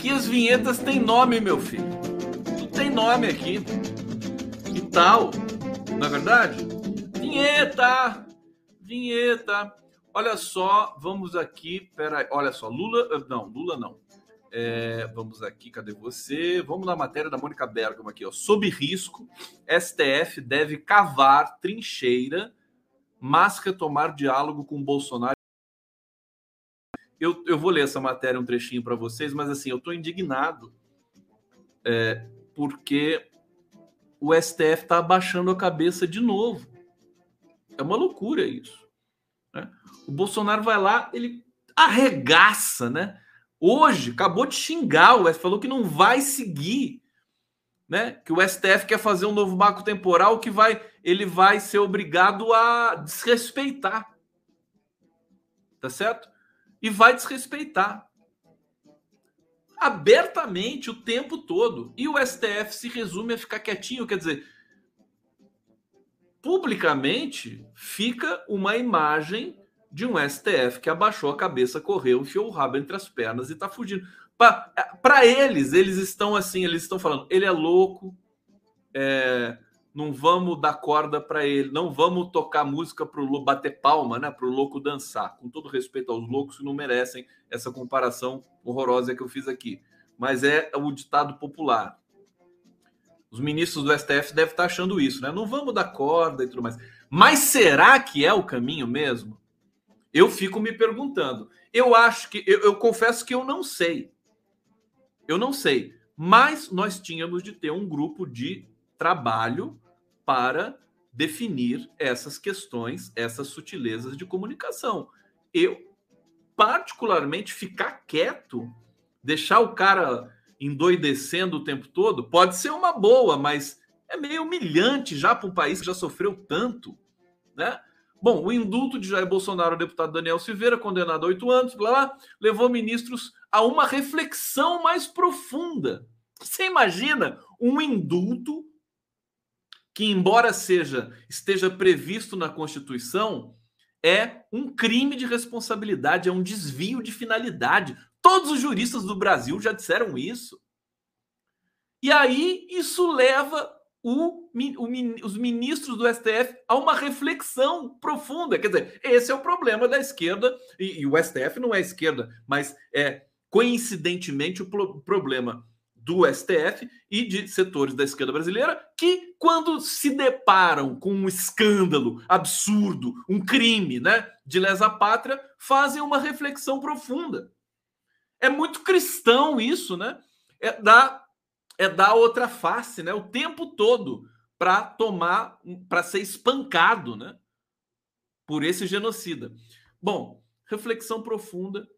Aqui as vinhetas têm nome, meu filho. Tudo tem nome aqui. Que tal? Não é verdade? Vinheta! Vinheta! Olha só, vamos aqui. Pera, olha só, Lula. Eh, não, Lula não. É, vamos aqui, cadê você? Vamos na matéria da Mônica Bergamo aqui, ó. Sob risco, STF deve cavar trincheira, mas retomar diálogo com Bolsonaro. Eu, eu vou ler essa matéria um trechinho para vocês, mas assim, eu estou indignado é, porque o STF está abaixando a cabeça de novo. É uma loucura isso. Né? O Bolsonaro vai lá, ele arregaça, né? Hoje acabou de xingar o STF, falou que não vai seguir, né? Que o STF quer fazer um novo marco temporal que vai, ele vai ser obrigado a desrespeitar, tá certo? E vai desrespeitar abertamente o tempo todo. E o STF se resume a ficar quietinho, quer dizer, publicamente fica uma imagem de um STF que abaixou a cabeça, correu, enfiou o rabo entre as pernas e está fugindo. Para eles, eles estão assim, eles estão falando, ele é louco, é, não vamos dar corda para ele, não vamos tocar música para o bater palma, né, para o louco dançar. Com todo respeito aos loucos que não merecem essa comparação horrorosa que eu fiz aqui, mas é o ditado popular. Os ministros do STF devem estar achando isso, né? Não vamos dar corda e tudo mais. Mas será que é o caminho mesmo? Eu fico me perguntando. Eu acho que, eu, eu confesso que eu não sei. Eu não sei. Mas nós tínhamos de ter um grupo de trabalho para definir essas questões, essas sutilezas de comunicação. Eu, particularmente, ficar quieto, deixar o cara endoidecendo o tempo todo, pode ser uma boa, mas é meio humilhante já para um país que já sofreu tanto, né? Bom, o indulto de Jair Bolsonaro, o deputado Daniel Silveira, condenado a oito anos, blá, blá, levou ministros a uma reflexão mais profunda. Você imagina um indulto que, embora seja esteja previsto na Constituição, é um crime de responsabilidade, é um desvio de finalidade. Todos os juristas do Brasil já disseram isso. E aí isso leva o, o, os ministros do STF a uma reflexão profunda. Quer dizer, esse é o problema da esquerda, e, e o STF não é esquerda, mas é coincidentemente o pro, problema do STF e de setores da esquerda brasileira que, quando se deparam com um escândalo absurdo, um crime né, de lesa pátria, fazem uma reflexão profunda. É muito cristão isso, né? É da é dar outra face, né? O tempo todo para tomar, para ser espancado, né? Por esse genocida. Bom, reflexão profunda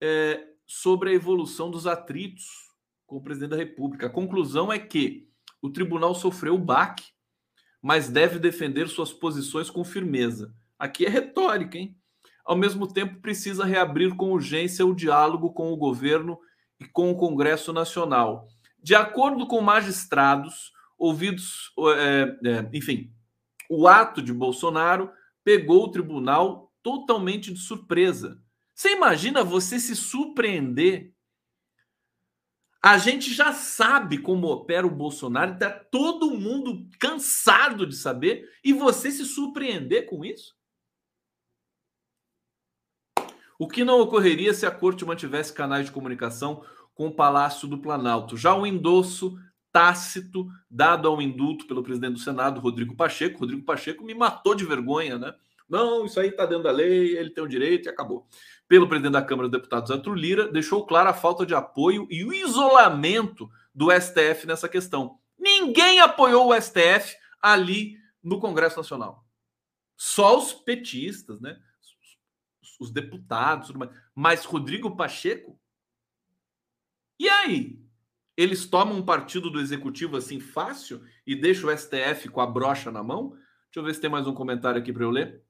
é, sobre a evolução dos atritos com o presidente da República. A conclusão é que o tribunal sofreu o baque, mas deve defender suas posições com firmeza. Aqui é retórica, hein? Ao mesmo tempo, precisa reabrir com urgência o diálogo com o governo e com o Congresso Nacional de acordo com magistrados ouvidos, é, é, enfim, o ato de Bolsonaro pegou o tribunal totalmente de surpresa. Você imagina você se surpreender? A gente já sabe como opera o Bolsonaro, está todo mundo cansado de saber, e você se surpreender com isso? O que não ocorreria se a corte mantivesse canais de comunicação com o Palácio do Planalto. Já o endosso tácito dado ao indulto pelo presidente do Senado, Rodrigo Pacheco. Rodrigo Pacheco me matou de vergonha, né? Não, isso aí está dentro da lei, ele tem o direito e acabou. Pelo presidente da Câmara dos Deputados, Arthur Lira, deixou clara a falta de apoio e o isolamento do STF nessa questão. Ninguém apoiou o STF ali no Congresso Nacional. Só os petistas, né? Os deputados, mas Rodrigo Pacheco e aí? Eles tomam um partido do executivo assim fácil e deixam o STF com a brocha na mão? Deixa eu ver se tem mais um comentário aqui para eu ler.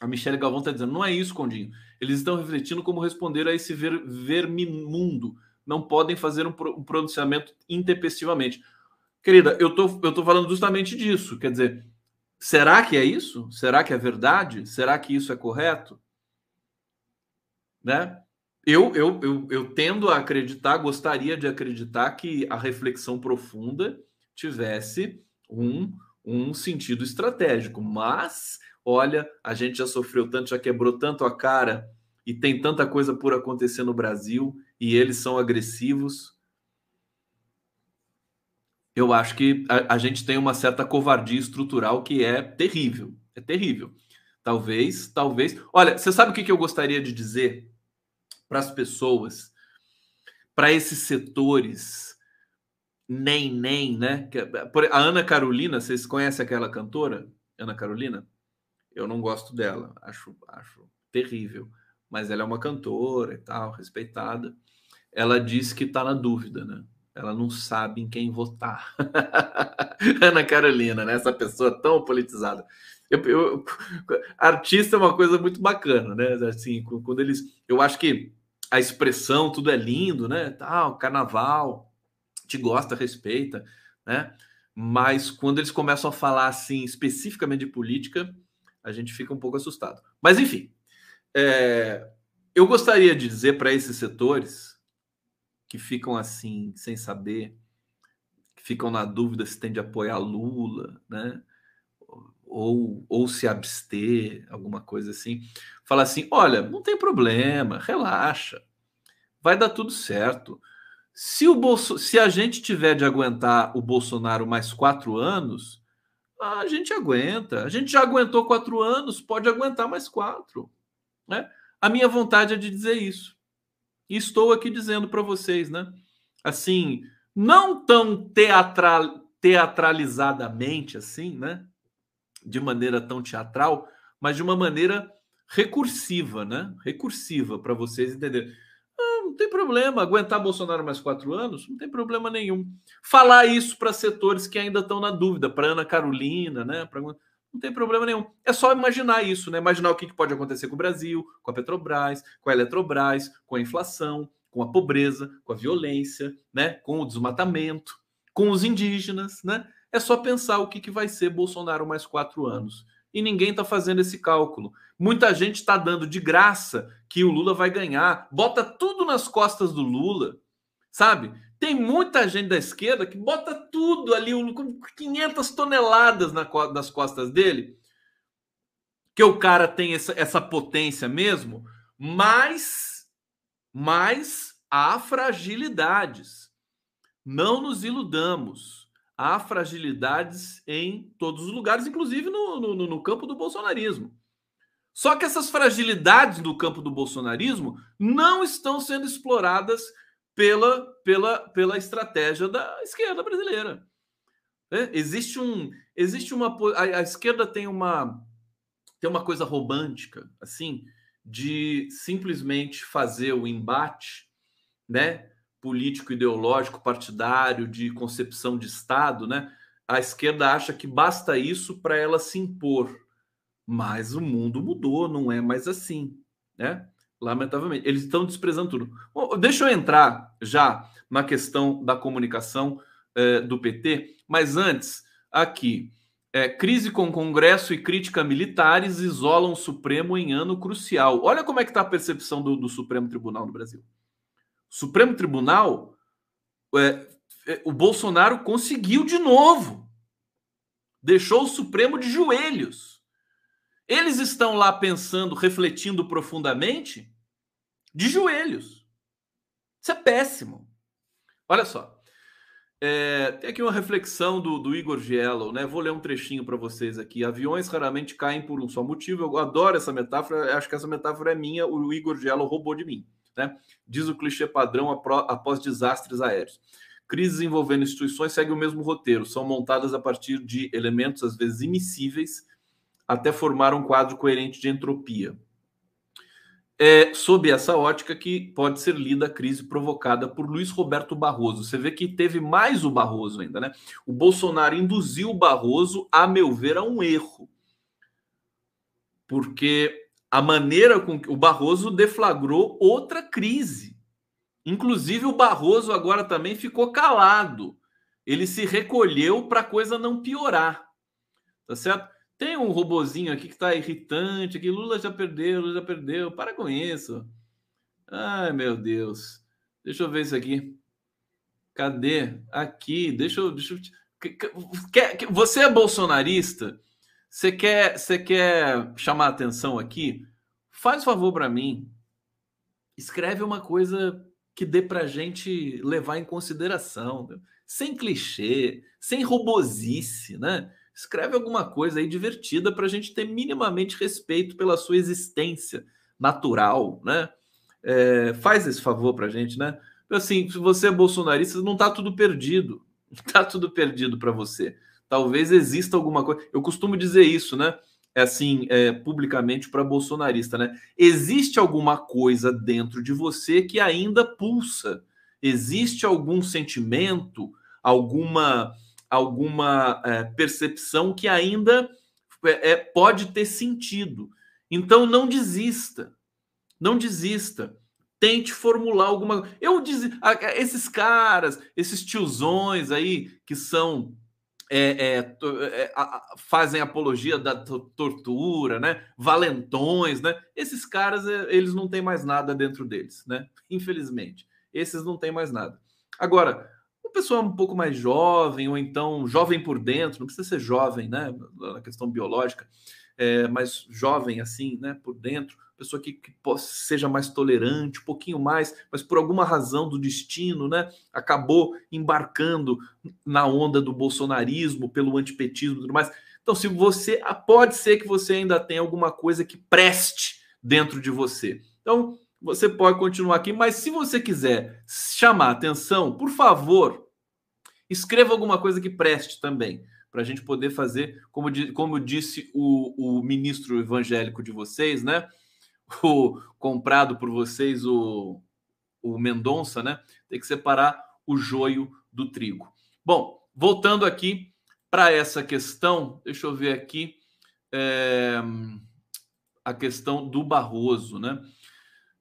A Michelle Galvão está dizendo: não é isso, Condinho. Eles estão refletindo como responder a esse ver, vermimundo. Não podem fazer um, um pronunciamento intempestivamente. Querida, eu tô, eu tô falando justamente disso. Quer dizer, será que é isso? Será que é verdade? Será que isso é correto? Né? Eu, eu, eu, eu tendo a acreditar, gostaria de acreditar que a reflexão profunda tivesse um, um sentido estratégico, mas olha, a gente já sofreu tanto, já quebrou tanto a cara e tem tanta coisa por acontecer no Brasil e eles são agressivos. Eu acho que a, a gente tem uma certa covardia estrutural que é terrível. É terrível. Talvez, talvez. Olha, você sabe o que, que eu gostaria de dizer para as pessoas, para esses setores, nem, nem, né? A Ana Carolina, vocês conhecem aquela cantora? Ana Carolina? Eu não gosto dela, acho, acho terrível mas ela é uma cantora e tal, respeitada. Ela disse que está na dúvida, né? Ela não sabe em quem votar. Ana Carolina, né? Essa pessoa tão politizada. Eu, eu, artista é uma coisa muito bacana, né? Assim, quando eles, eu acho que a expressão, tudo é lindo, né? Tal, carnaval, te gosta, respeita, né? Mas quando eles começam a falar assim especificamente de política, a gente fica um pouco assustado. Mas enfim, é, eu gostaria de dizer para esses setores que ficam assim, sem saber, que ficam na dúvida se tem de apoiar Lula, né? Ou, ou se abster, alguma coisa assim. Fala assim: olha, não tem problema, relaxa, vai dar tudo certo. Se, o Bolso, se a gente tiver de aguentar o Bolsonaro mais quatro anos, a gente aguenta. A gente já aguentou quatro anos, pode aguentar mais quatro. Né? A minha vontade é de dizer isso. E estou aqui dizendo para vocês, né? Assim, não tão teatral, teatralizadamente assim, né? De maneira tão teatral, mas de uma maneira recursiva, né? Recursiva para vocês entenderem. Ah, não tem problema aguentar Bolsonaro mais quatro anos, não tem problema nenhum. Falar isso para setores que ainda estão na dúvida, para Ana Carolina, né? Pra não tem problema nenhum. É só imaginar isso, né? Imaginar o que pode acontecer com o Brasil, com a Petrobras, com a Eletrobras, com a inflação, com a pobreza, com a violência, né? Com o desmatamento, com os indígenas, né? É só pensar o que, que vai ser Bolsonaro mais quatro anos. E ninguém está fazendo esse cálculo. Muita gente está dando de graça que o Lula vai ganhar. Bota tudo nas costas do Lula, sabe? Tem muita gente da esquerda que bota tudo ali, com 500 toneladas nas costas dele, que o cara tem essa, essa potência mesmo, mas, mas há fragilidades. Não nos iludamos. Há fragilidades em todos os lugares, inclusive no, no, no campo do bolsonarismo. Só que essas fragilidades do campo do bolsonarismo não estão sendo exploradas pela, pela, pela estratégia da esquerda brasileira. É, existe um, existe uma a, a, esquerda tem uma tem uma coisa romântica assim de simplesmente fazer o embate, né, político, ideológico, partidário, de concepção de Estado, né? A esquerda acha que basta isso para ela se impor, mas o mundo mudou, não é mais assim, né? Lamentavelmente. Eles estão desprezando tudo. Bom, deixa eu entrar já na questão da comunicação eh, do PT, mas antes, aqui. É, crise com Congresso e crítica militares isolam o Supremo em ano crucial. Olha como é que está a percepção do, do, Supremo Tribunal no Brasil. Supremo Tribunal, é, é, o Bolsonaro conseguiu de novo. Deixou o Supremo de joelhos. Eles estão lá pensando, refletindo profundamente, de joelhos. Isso é péssimo. Olha só. É, tem aqui uma reflexão do, do Igor Giello, né? Vou ler um trechinho para vocês aqui. Aviões raramente caem por um só motivo. Eu adoro essa metáfora. Acho que essa metáfora é minha. O Igor Giello roubou de mim, né? Diz o clichê padrão após desastres aéreos. Crises envolvendo instituições seguem o mesmo roteiro. São montadas a partir de elementos às vezes imissíveis até formar um quadro coerente de entropia. É sob essa ótica que pode ser lida a crise provocada por Luiz Roberto Barroso. Você vê que teve mais o Barroso ainda, né? O Bolsonaro induziu o Barroso, a meu ver, a um erro. Porque a maneira com que o Barroso deflagrou outra crise. Inclusive, o Barroso agora também ficou calado. Ele se recolheu para a coisa não piorar. Tá certo? Tem um robozinho aqui que está irritante, que Lula já perdeu, Lula já perdeu. Para com isso. Ai, meu Deus. Deixa eu ver isso aqui. Cadê? Aqui. Deixa eu. Deixa eu... Você é bolsonarista? Você quer, você quer chamar atenção aqui? Faz favor para mim. Escreve uma coisa que dê para gente levar em consideração, né? sem clichê, sem robosice, né? Escreve alguma coisa aí divertida para a gente ter minimamente respeito pela sua existência natural, né? É, faz esse favor para a gente, né? Assim, se você é bolsonarista, não está tudo perdido, não está tudo perdido para você talvez exista alguma coisa. Eu costumo dizer isso, né? É assim, é, publicamente para bolsonarista, né? Existe alguma coisa dentro de você que ainda pulsa. Existe algum sentimento, alguma alguma é, percepção que ainda é, é, pode ter sentido. Então não desista, não desista. Tente formular alguma. Eu diz, esses caras, esses tiozões aí que são é, é, é, fazem apologia da tortura, né? Valentões, né? Esses caras, é, eles não têm mais nada dentro deles, né? Infelizmente, esses não têm mais nada. Agora, pessoa um pouco mais jovem, ou então jovem por dentro, não precisa ser jovem, né? Na questão biológica, é, mas jovem assim, né? Por dentro, pessoa que, que possa, seja mais tolerante, um pouquinho mais, mas por alguma razão do destino, né, acabou embarcando na onda do bolsonarismo, pelo antipetismo e tudo mais. Então, se você ah, pode ser que você ainda tenha alguma coisa que preste dentro de você. Então, você pode continuar aqui, mas se você quiser chamar atenção, por favor, escreva alguma coisa que preste também, para a gente poder fazer, como, como disse o, o ministro evangélico de vocês, né? o comprado por vocês, o, o Mendonça, né? Tem que separar o joio do trigo. Bom, voltando aqui para essa questão, deixa eu ver aqui é, a questão do Barroso, né?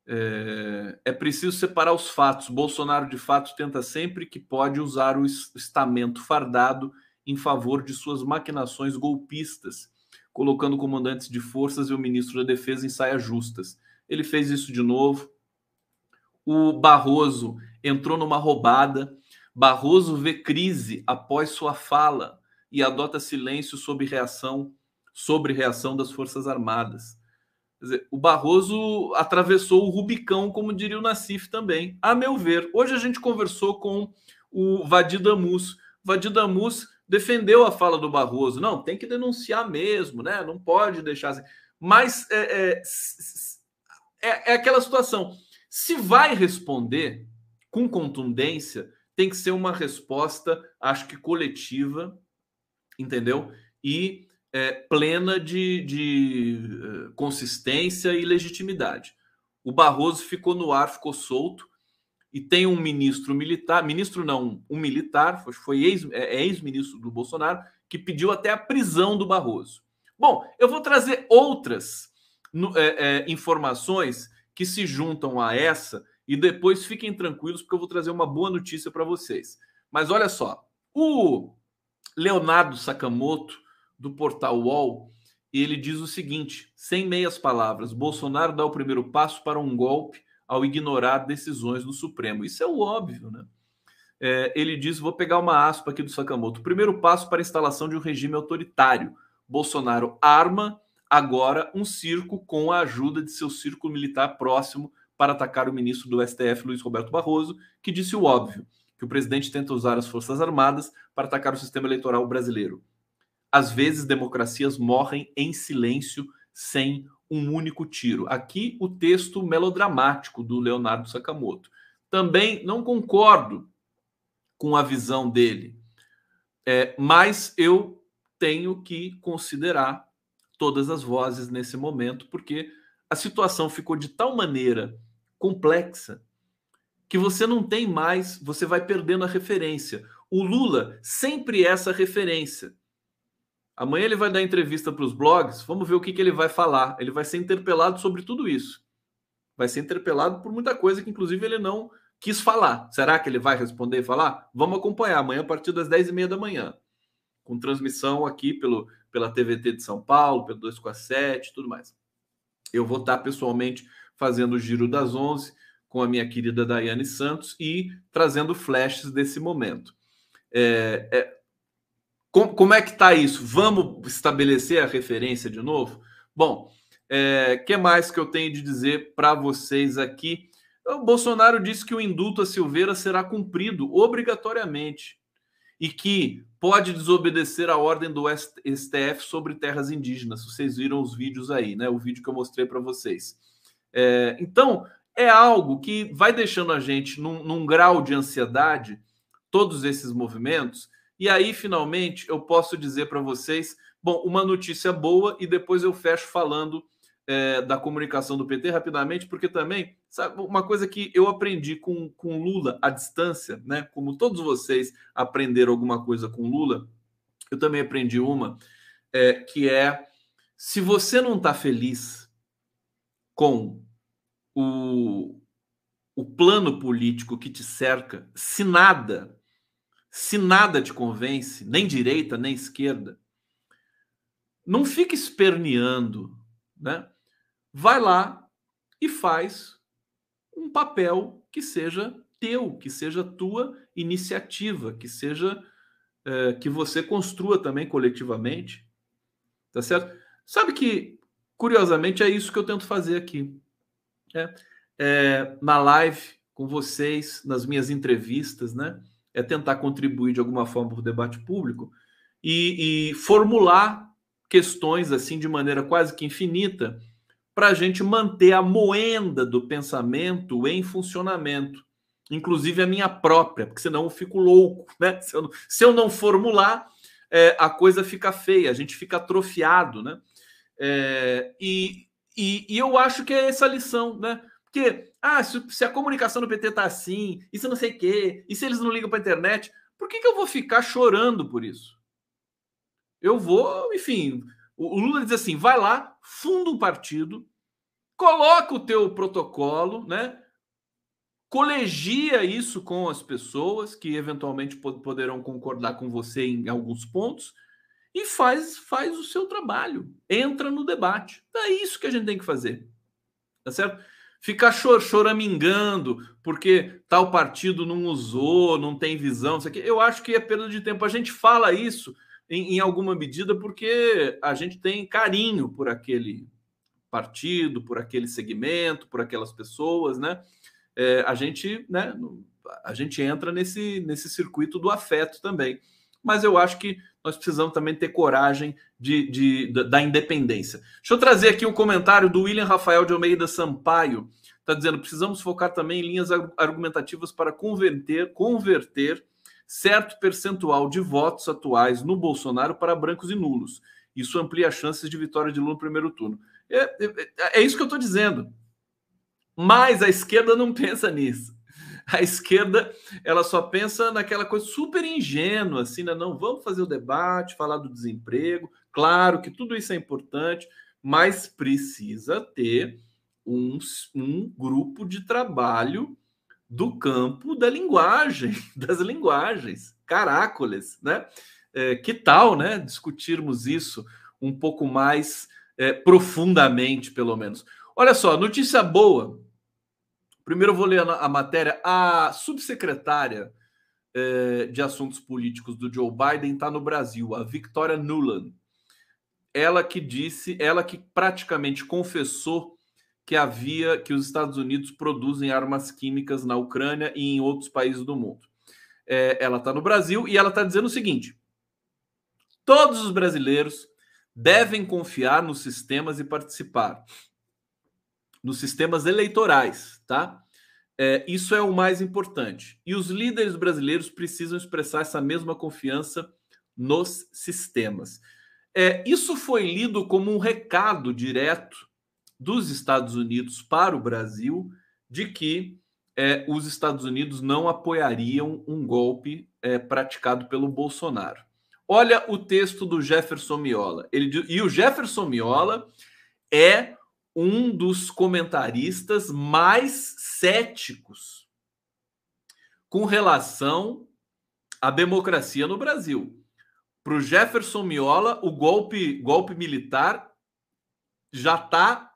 É, é, preciso separar os fatos. Bolsonaro, de fato, tenta sempre que pode usar o estamento fardado em favor de suas maquinações golpistas colocando comandantes de forças e o ministro da Defesa em saias justas. Ele fez isso de novo. O Barroso entrou numa roubada. Barroso vê crise após sua fala e adota silêncio sobre reação sobre reação das Forças Armadas. Dizer, o Barroso atravessou o Rubicão, como diria o Nassif também, a meu ver. Hoje a gente conversou com o Vadir Damus. Vadir Damus defendeu a fala do Barroso. Não, tem que denunciar mesmo, né? Não pode deixar assim. Mas é, é, é, é aquela situação. Se vai responder com contundência, tem que ser uma resposta, acho que coletiva, entendeu? E é, plena de, de uh, consistência e legitimidade. O Barroso ficou no ar, ficou solto e tem um ministro militar, ministro não, um militar, foi ex, é, é ex-ministro do Bolsonaro, que pediu até a prisão do Barroso. Bom, eu vou trazer outras é, é, informações que se juntam a essa e depois fiquem tranquilos, porque eu vou trazer uma boa notícia para vocês. Mas olha só, o Leonardo Sakamoto, do portal UOL, ele diz o seguinte, sem meias palavras, Bolsonaro dá o primeiro passo para um golpe ao ignorar decisões do Supremo. Isso é o óbvio, né? É, ele diz: vou pegar uma aspa aqui do Sakamoto. Primeiro passo para a instalação de um regime autoritário. Bolsonaro arma agora um circo com a ajuda de seu círculo militar próximo para atacar o ministro do STF, Luiz Roberto Barroso, que disse o óbvio: que o presidente tenta usar as Forças Armadas para atacar o sistema eleitoral brasileiro. Às vezes, democracias morrem em silêncio, sem um único tiro. Aqui o texto melodramático do Leonardo Sakamoto. Também não concordo com a visão dele, é, mas eu tenho que considerar todas as vozes nesse momento, porque a situação ficou de tal maneira complexa que você não tem mais, você vai perdendo a referência. O Lula sempre é essa referência. Amanhã ele vai dar entrevista para os blogs. Vamos ver o que, que ele vai falar. Ele vai ser interpelado sobre tudo isso. Vai ser interpelado por muita coisa que, inclusive, ele não quis falar. Será que ele vai responder e falar? Vamos acompanhar amanhã a partir das 10h30 da manhã. Com transmissão aqui pelo, pela TVT de São Paulo, pelo 247 e tudo mais. Eu vou estar pessoalmente fazendo o giro das 11 com a minha querida Daiane Santos e trazendo flashes desse momento. É, é, como, como é que está isso? Vamos estabelecer a referência de novo? Bom, é, que mais que eu tenho de dizer para vocês aqui? O Bolsonaro disse que o indulto a Silveira será cumprido obrigatoriamente e que pode desobedecer a ordem do STF sobre terras indígenas. Vocês viram os vídeos aí, né? O vídeo que eu mostrei para vocês. É, então, é algo que vai deixando a gente num, num grau de ansiedade, todos esses movimentos, e aí, finalmente, eu posso dizer para vocês, bom, uma notícia boa e depois eu fecho falando é, da comunicação do PT rapidamente, porque também, sabe, uma coisa que eu aprendi com, com Lula à distância, né? Como todos vocês aprenderam alguma coisa com Lula, eu também aprendi uma, é, que é se você não está feliz com o, o plano político que te cerca, se nada se nada te convence, nem direita, nem esquerda, não fique esperneando, né? Vai lá e faz um papel que seja teu, que seja tua iniciativa, que seja é, que você construa também coletivamente, tá certo? Sabe que curiosamente é isso que eu tento fazer aqui, né? É, na live com vocês, nas minhas entrevistas, né? É tentar contribuir de alguma forma para o debate público e, e formular questões assim de maneira quase que infinita para a gente manter a moenda do pensamento em funcionamento, inclusive a minha própria, porque senão eu fico louco, né? Se eu, se eu não formular, é, a coisa fica feia, a gente fica atrofiado, né? É, e, e, e, eu acho que é essa a lição, né? Porque, ah, se, a comunicação do PT tá assim, se não sei o quê, e se eles não ligam para a internet, por que, que eu vou ficar chorando por isso? Eu vou, enfim, o, o Lula diz assim: vai lá, funda um partido, coloca o teu protocolo, né? Colegia isso com as pessoas que eventualmente poderão concordar com você em alguns pontos e faz, faz o seu trabalho, entra no debate. É isso que a gente tem que fazer. Tá certo? Ficar chor choramingando porque tal partido não usou, não tem visão, isso aqui. Eu acho que é perda de tempo. A gente fala isso em, em alguma medida porque a gente tem carinho por aquele partido, por aquele segmento, por aquelas pessoas, né? É, a gente, né? A gente entra nesse, nesse circuito do afeto também. Mas eu acho que nós precisamos também ter coragem de, de, de, da independência. Deixa eu trazer aqui um comentário do William Rafael de Almeida Sampaio. Está dizendo: precisamos focar também em linhas argumentativas para converter, converter certo percentual de votos atuais no Bolsonaro para brancos e nulos. Isso amplia as chances de vitória de Lula no primeiro turno. É, é, é isso que eu estou dizendo. Mas a esquerda não pensa nisso. A esquerda, ela só pensa naquela coisa super ingênua, assim, né? não, vamos fazer o debate, falar do desemprego. Claro que tudo isso é importante, mas precisa ter um, um grupo de trabalho do campo da linguagem, das linguagens, caracoles, né? É, que tal, né, discutirmos isso um pouco mais é, profundamente, pelo menos. Olha só, notícia boa Primeiro eu vou ler a, matéria. A subsecretária eh, de Assuntos Políticos do Joe Biden está no Brasil, a Victoria Nuland. Ela que disse, ela que praticamente confessou que havia que os Estados Unidos produzem armas químicas na Ucrânia e em outros países do mundo. É, ela está no Brasil e ela está dizendo o seguinte: todos os brasileiros devem confiar nos sistemas e participar nos sistemas eleitorais, tá? É, isso é o mais importante. E os líderes brasileiros precisam expressar essa mesma confiança nos sistemas. É, isso foi lido como um recado direto dos Estados Unidos para o Brasil de que é, os Estados Unidos não apoiariam um golpe é, praticado pelo Bolsonaro. Olha o texto do Jefferson Miola. Ele, e o Jefferson Miola é um dos comentaristas mais céticos com relação à democracia no Brasil. Para o Jefferson Miola, o golpe, golpe militar já está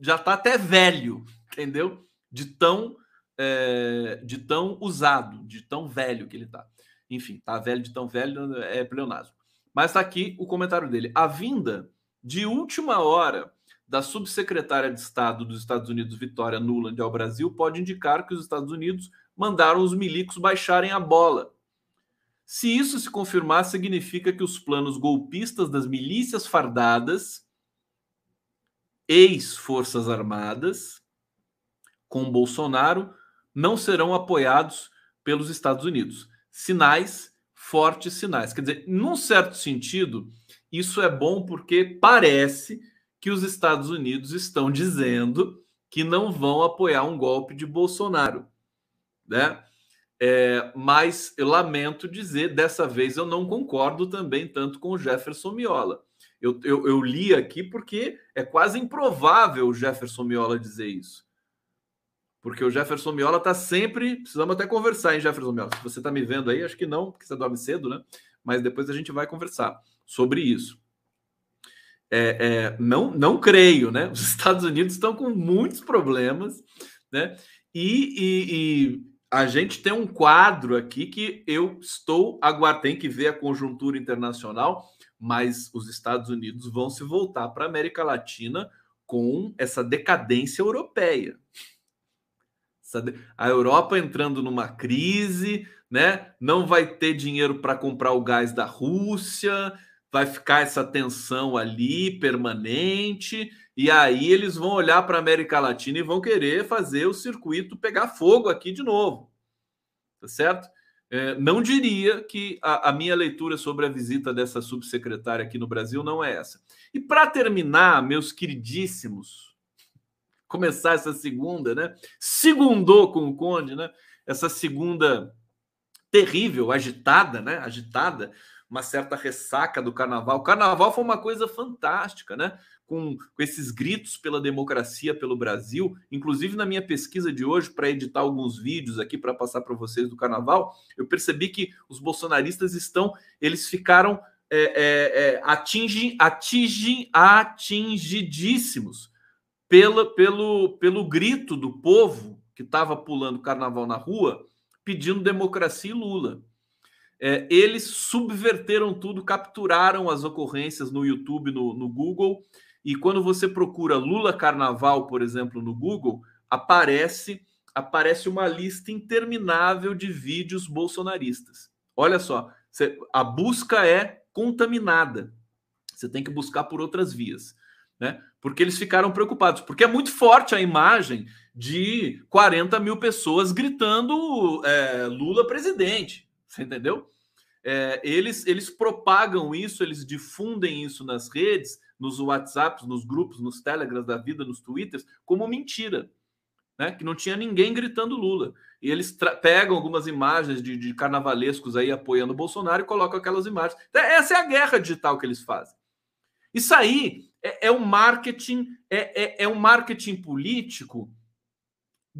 já tá até velho, entendeu? De tão, é, de tão usado, de tão velho que ele está. Enfim, tá velho de tão velho é pleonasmo. Mas está aqui o comentário dele. A vinda de última hora da subsecretária de Estado dos Estados Unidos, Vitória Nuland, ao Brasil, pode indicar que os Estados Unidos mandaram os milicos baixarem a bola. Se isso se confirmar, significa que os planos golpistas das milícias fardadas, ex-forças armadas, com Bolsonaro, não serão apoiados pelos Estados Unidos. Sinais, fortes sinais. Quer dizer, num certo sentido, isso é bom porque parece que os Estados Unidos estão dizendo que não vão apoiar um golpe de Bolsonaro, né? É, mas eu lamento dizer, dessa vez eu não concordo também tanto com o Jefferson Miola. Eu, eu, eu li aqui porque é quase improvável o Jefferson Miola dizer isso. Porque o Jefferson Miola está sempre. Precisamos até conversar, hein, Jefferson Miola? Se você está me vendo aí, acho que não, porque você dorme cedo, né? Mas depois a gente vai conversar sobre isso. É, é, não, não creio, né? Os Estados Unidos estão com muitos problemas, né? E, e, e, a gente tem um quadro aqui que eu estou aguardando, tem que ver a conjuntura internacional, mas os Estados Unidos vão se voltar para a América Latina com essa decadência europeia a Europa entrando numa crise, né? Não vai ter dinheiro para comprar o gás da Rússia, vai ficar essa tensão ali permanente, e aí eles vão olhar para a América Latina e vão querer fazer o circuito pegar fogo aqui de novo. Tá certo? É, não diria que a, a, minha leitura sobre a visita dessa subsecretária aqui no Brasil não é essa. E para terminar, meus queridíssimos começar essa segunda, né? Segundou com o Conde, né? Essa segunda terrível, agitada, né? Agitada, uma certa ressaca do carnaval. O carnaval foi uma coisa fantástica, né? Com, com esses gritos pela democracia, pelo Brasil. Inclusive, na minha pesquisa de hoje, para editar alguns vídeos aqui para passar para vocês do carnaval, eu percebi que os bolsonaristas estão, eles ficaram é, é, é, atingem, atingem, atingidíssimos pela, pelo, pelo grito do povo que estava pulando carnaval na rua, pedindo democracia e Lula. É, eles subverteram tudo, capturaram as ocorrências no YouTube, no, no Google, e quando você procura Lula Carnaval, por exemplo, no Google, aparece aparece uma lista interminável de vídeos bolsonaristas. Olha só, a busca é contaminada. Você tem que buscar por outras vias né? Porque eles ficaram preocupados, porque é muito forte a imagem de 40 mil pessoas gritando é, Lula presidente, você entendeu? É, eles, eles propagam isso, eles difundem isso nas redes, nos WhatsApps, nos grupos, nos Telegrams da vida, nos Twitters, como mentira. Né? Que não tinha ninguém gritando Lula. E eles pegam algumas imagens de, de carnavalescos aí apoiando o Bolsonaro e colocam aquelas imagens. Então, essa é a guerra digital que eles fazem. Isso aí é, é um marketing, é, é, é um marketing político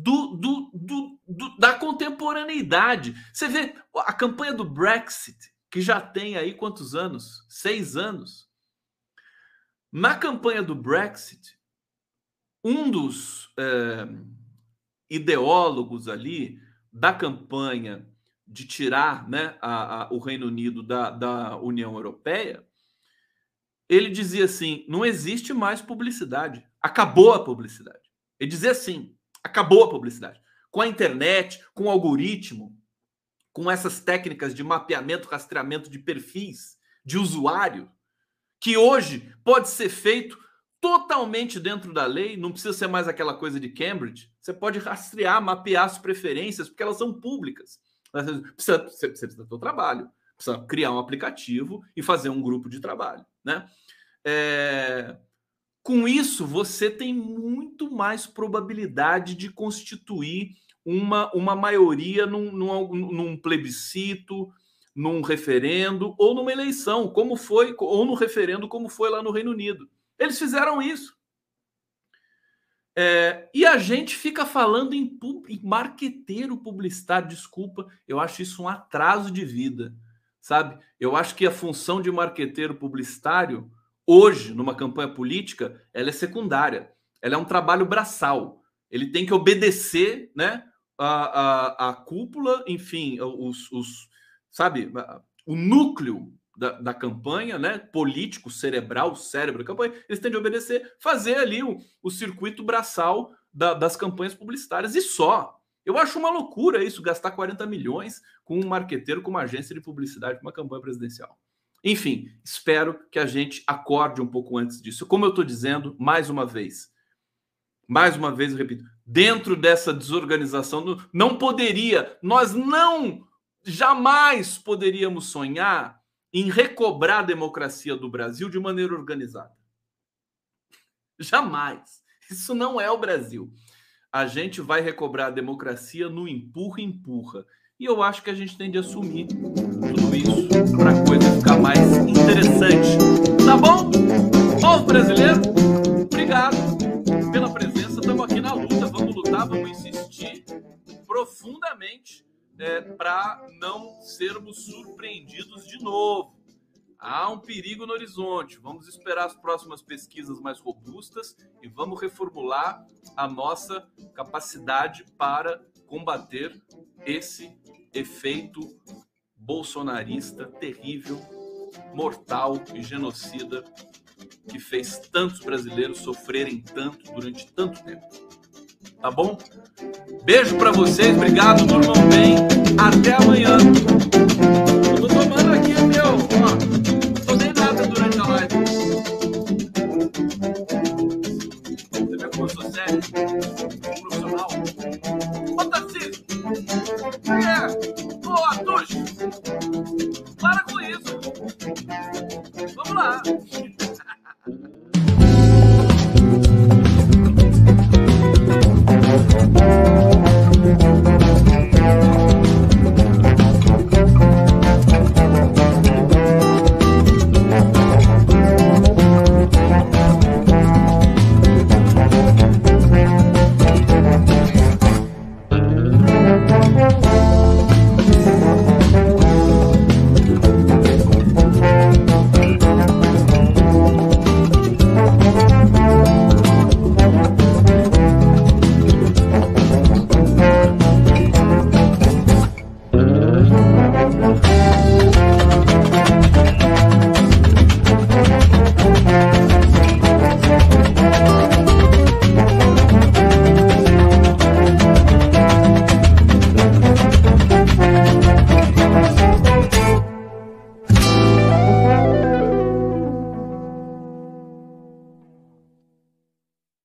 do, do, do, do, da contemporaneidade. Você vê a campanha do Brexit, que já tem aí quantos anos? Seis anos. Na campanha do Brexit, um dos é, ideólogos ali da campanha de tirar né, a, a, o Reino Unido da, da União Europeia ele dizia assim: não existe mais publicidade. Acabou a publicidade. Ele dizia assim: acabou a publicidade. Com a internet, com o algoritmo, com essas técnicas de mapeamento, rastreamento de perfis de usuário, que hoje pode ser feito totalmente dentro da lei, não precisa ser mais aquela coisa de Cambridge. Você pode rastrear, mapear as preferências, porque elas são públicas. Precisa, você precisa do trabalho, precisa criar um aplicativo e fazer um grupo de trabalho, né? É, com isso, você tem muito mais probabilidade de constituir uma, uma maioria num, num, num plebiscito, num referendo ou numa eleição, como foi, ou no referendo, como foi lá no Reino Unido. Eles fizeram isso. É, e a gente fica falando em, em marqueteiro publicitário, desculpa, eu acho isso um atraso de vida, sabe? Eu acho que a função de marqueteiro publicitário hoje, numa campanha política, ela é secundária. Ela é um trabalho braçal. Ele tem que obedecer né, a, a, a cúpula, enfim, os, os, sabe, o núcleo da, da, campanha, né? Político, cerebral, cérebro da campanha, eles têm de obedecer, fazer ali o, o circuito braçal da, das campanhas publicitárias e só. Eu acho uma loucura isso, gastar 40 milhões com um marqueteiro, com uma agência de publicidade, com uma campanha presidencial. Enfim, espero que a gente acorde um pouco antes disso. Como eu estou dizendo, mais uma vez, mais uma vez, repito, dentro dessa desorganização, não poderia, nós não, jamais poderíamos sonhar em recobrar a democracia do Brasil de maneira organizada. Jamais. Isso não é o Brasil. A gente vai recobrar a democracia no empurra-empurra. E eu acho que a gente tem de assumir tudo isso para a coisa ficar mais interessante. Tá bom? Povo brasileiro, obrigado pela presença. Estamos aqui na luta. Vamos lutar, vamos insistir profundamente é, para não sermos surpreendidos de novo. Há um perigo no horizonte. Vamos esperar as próximas pesquisas mais robustas e vamos reformular a nossa capacidade para combater esse efeito bolsonarista terrível, mortal e genocida que fez tantos brasileiros sofrerem tanto durante tanto tempo. Tá bom? Beijo para vocês, obrigado, durmam bem. Até amanhã. Eu tô tomando aqui meu, ó.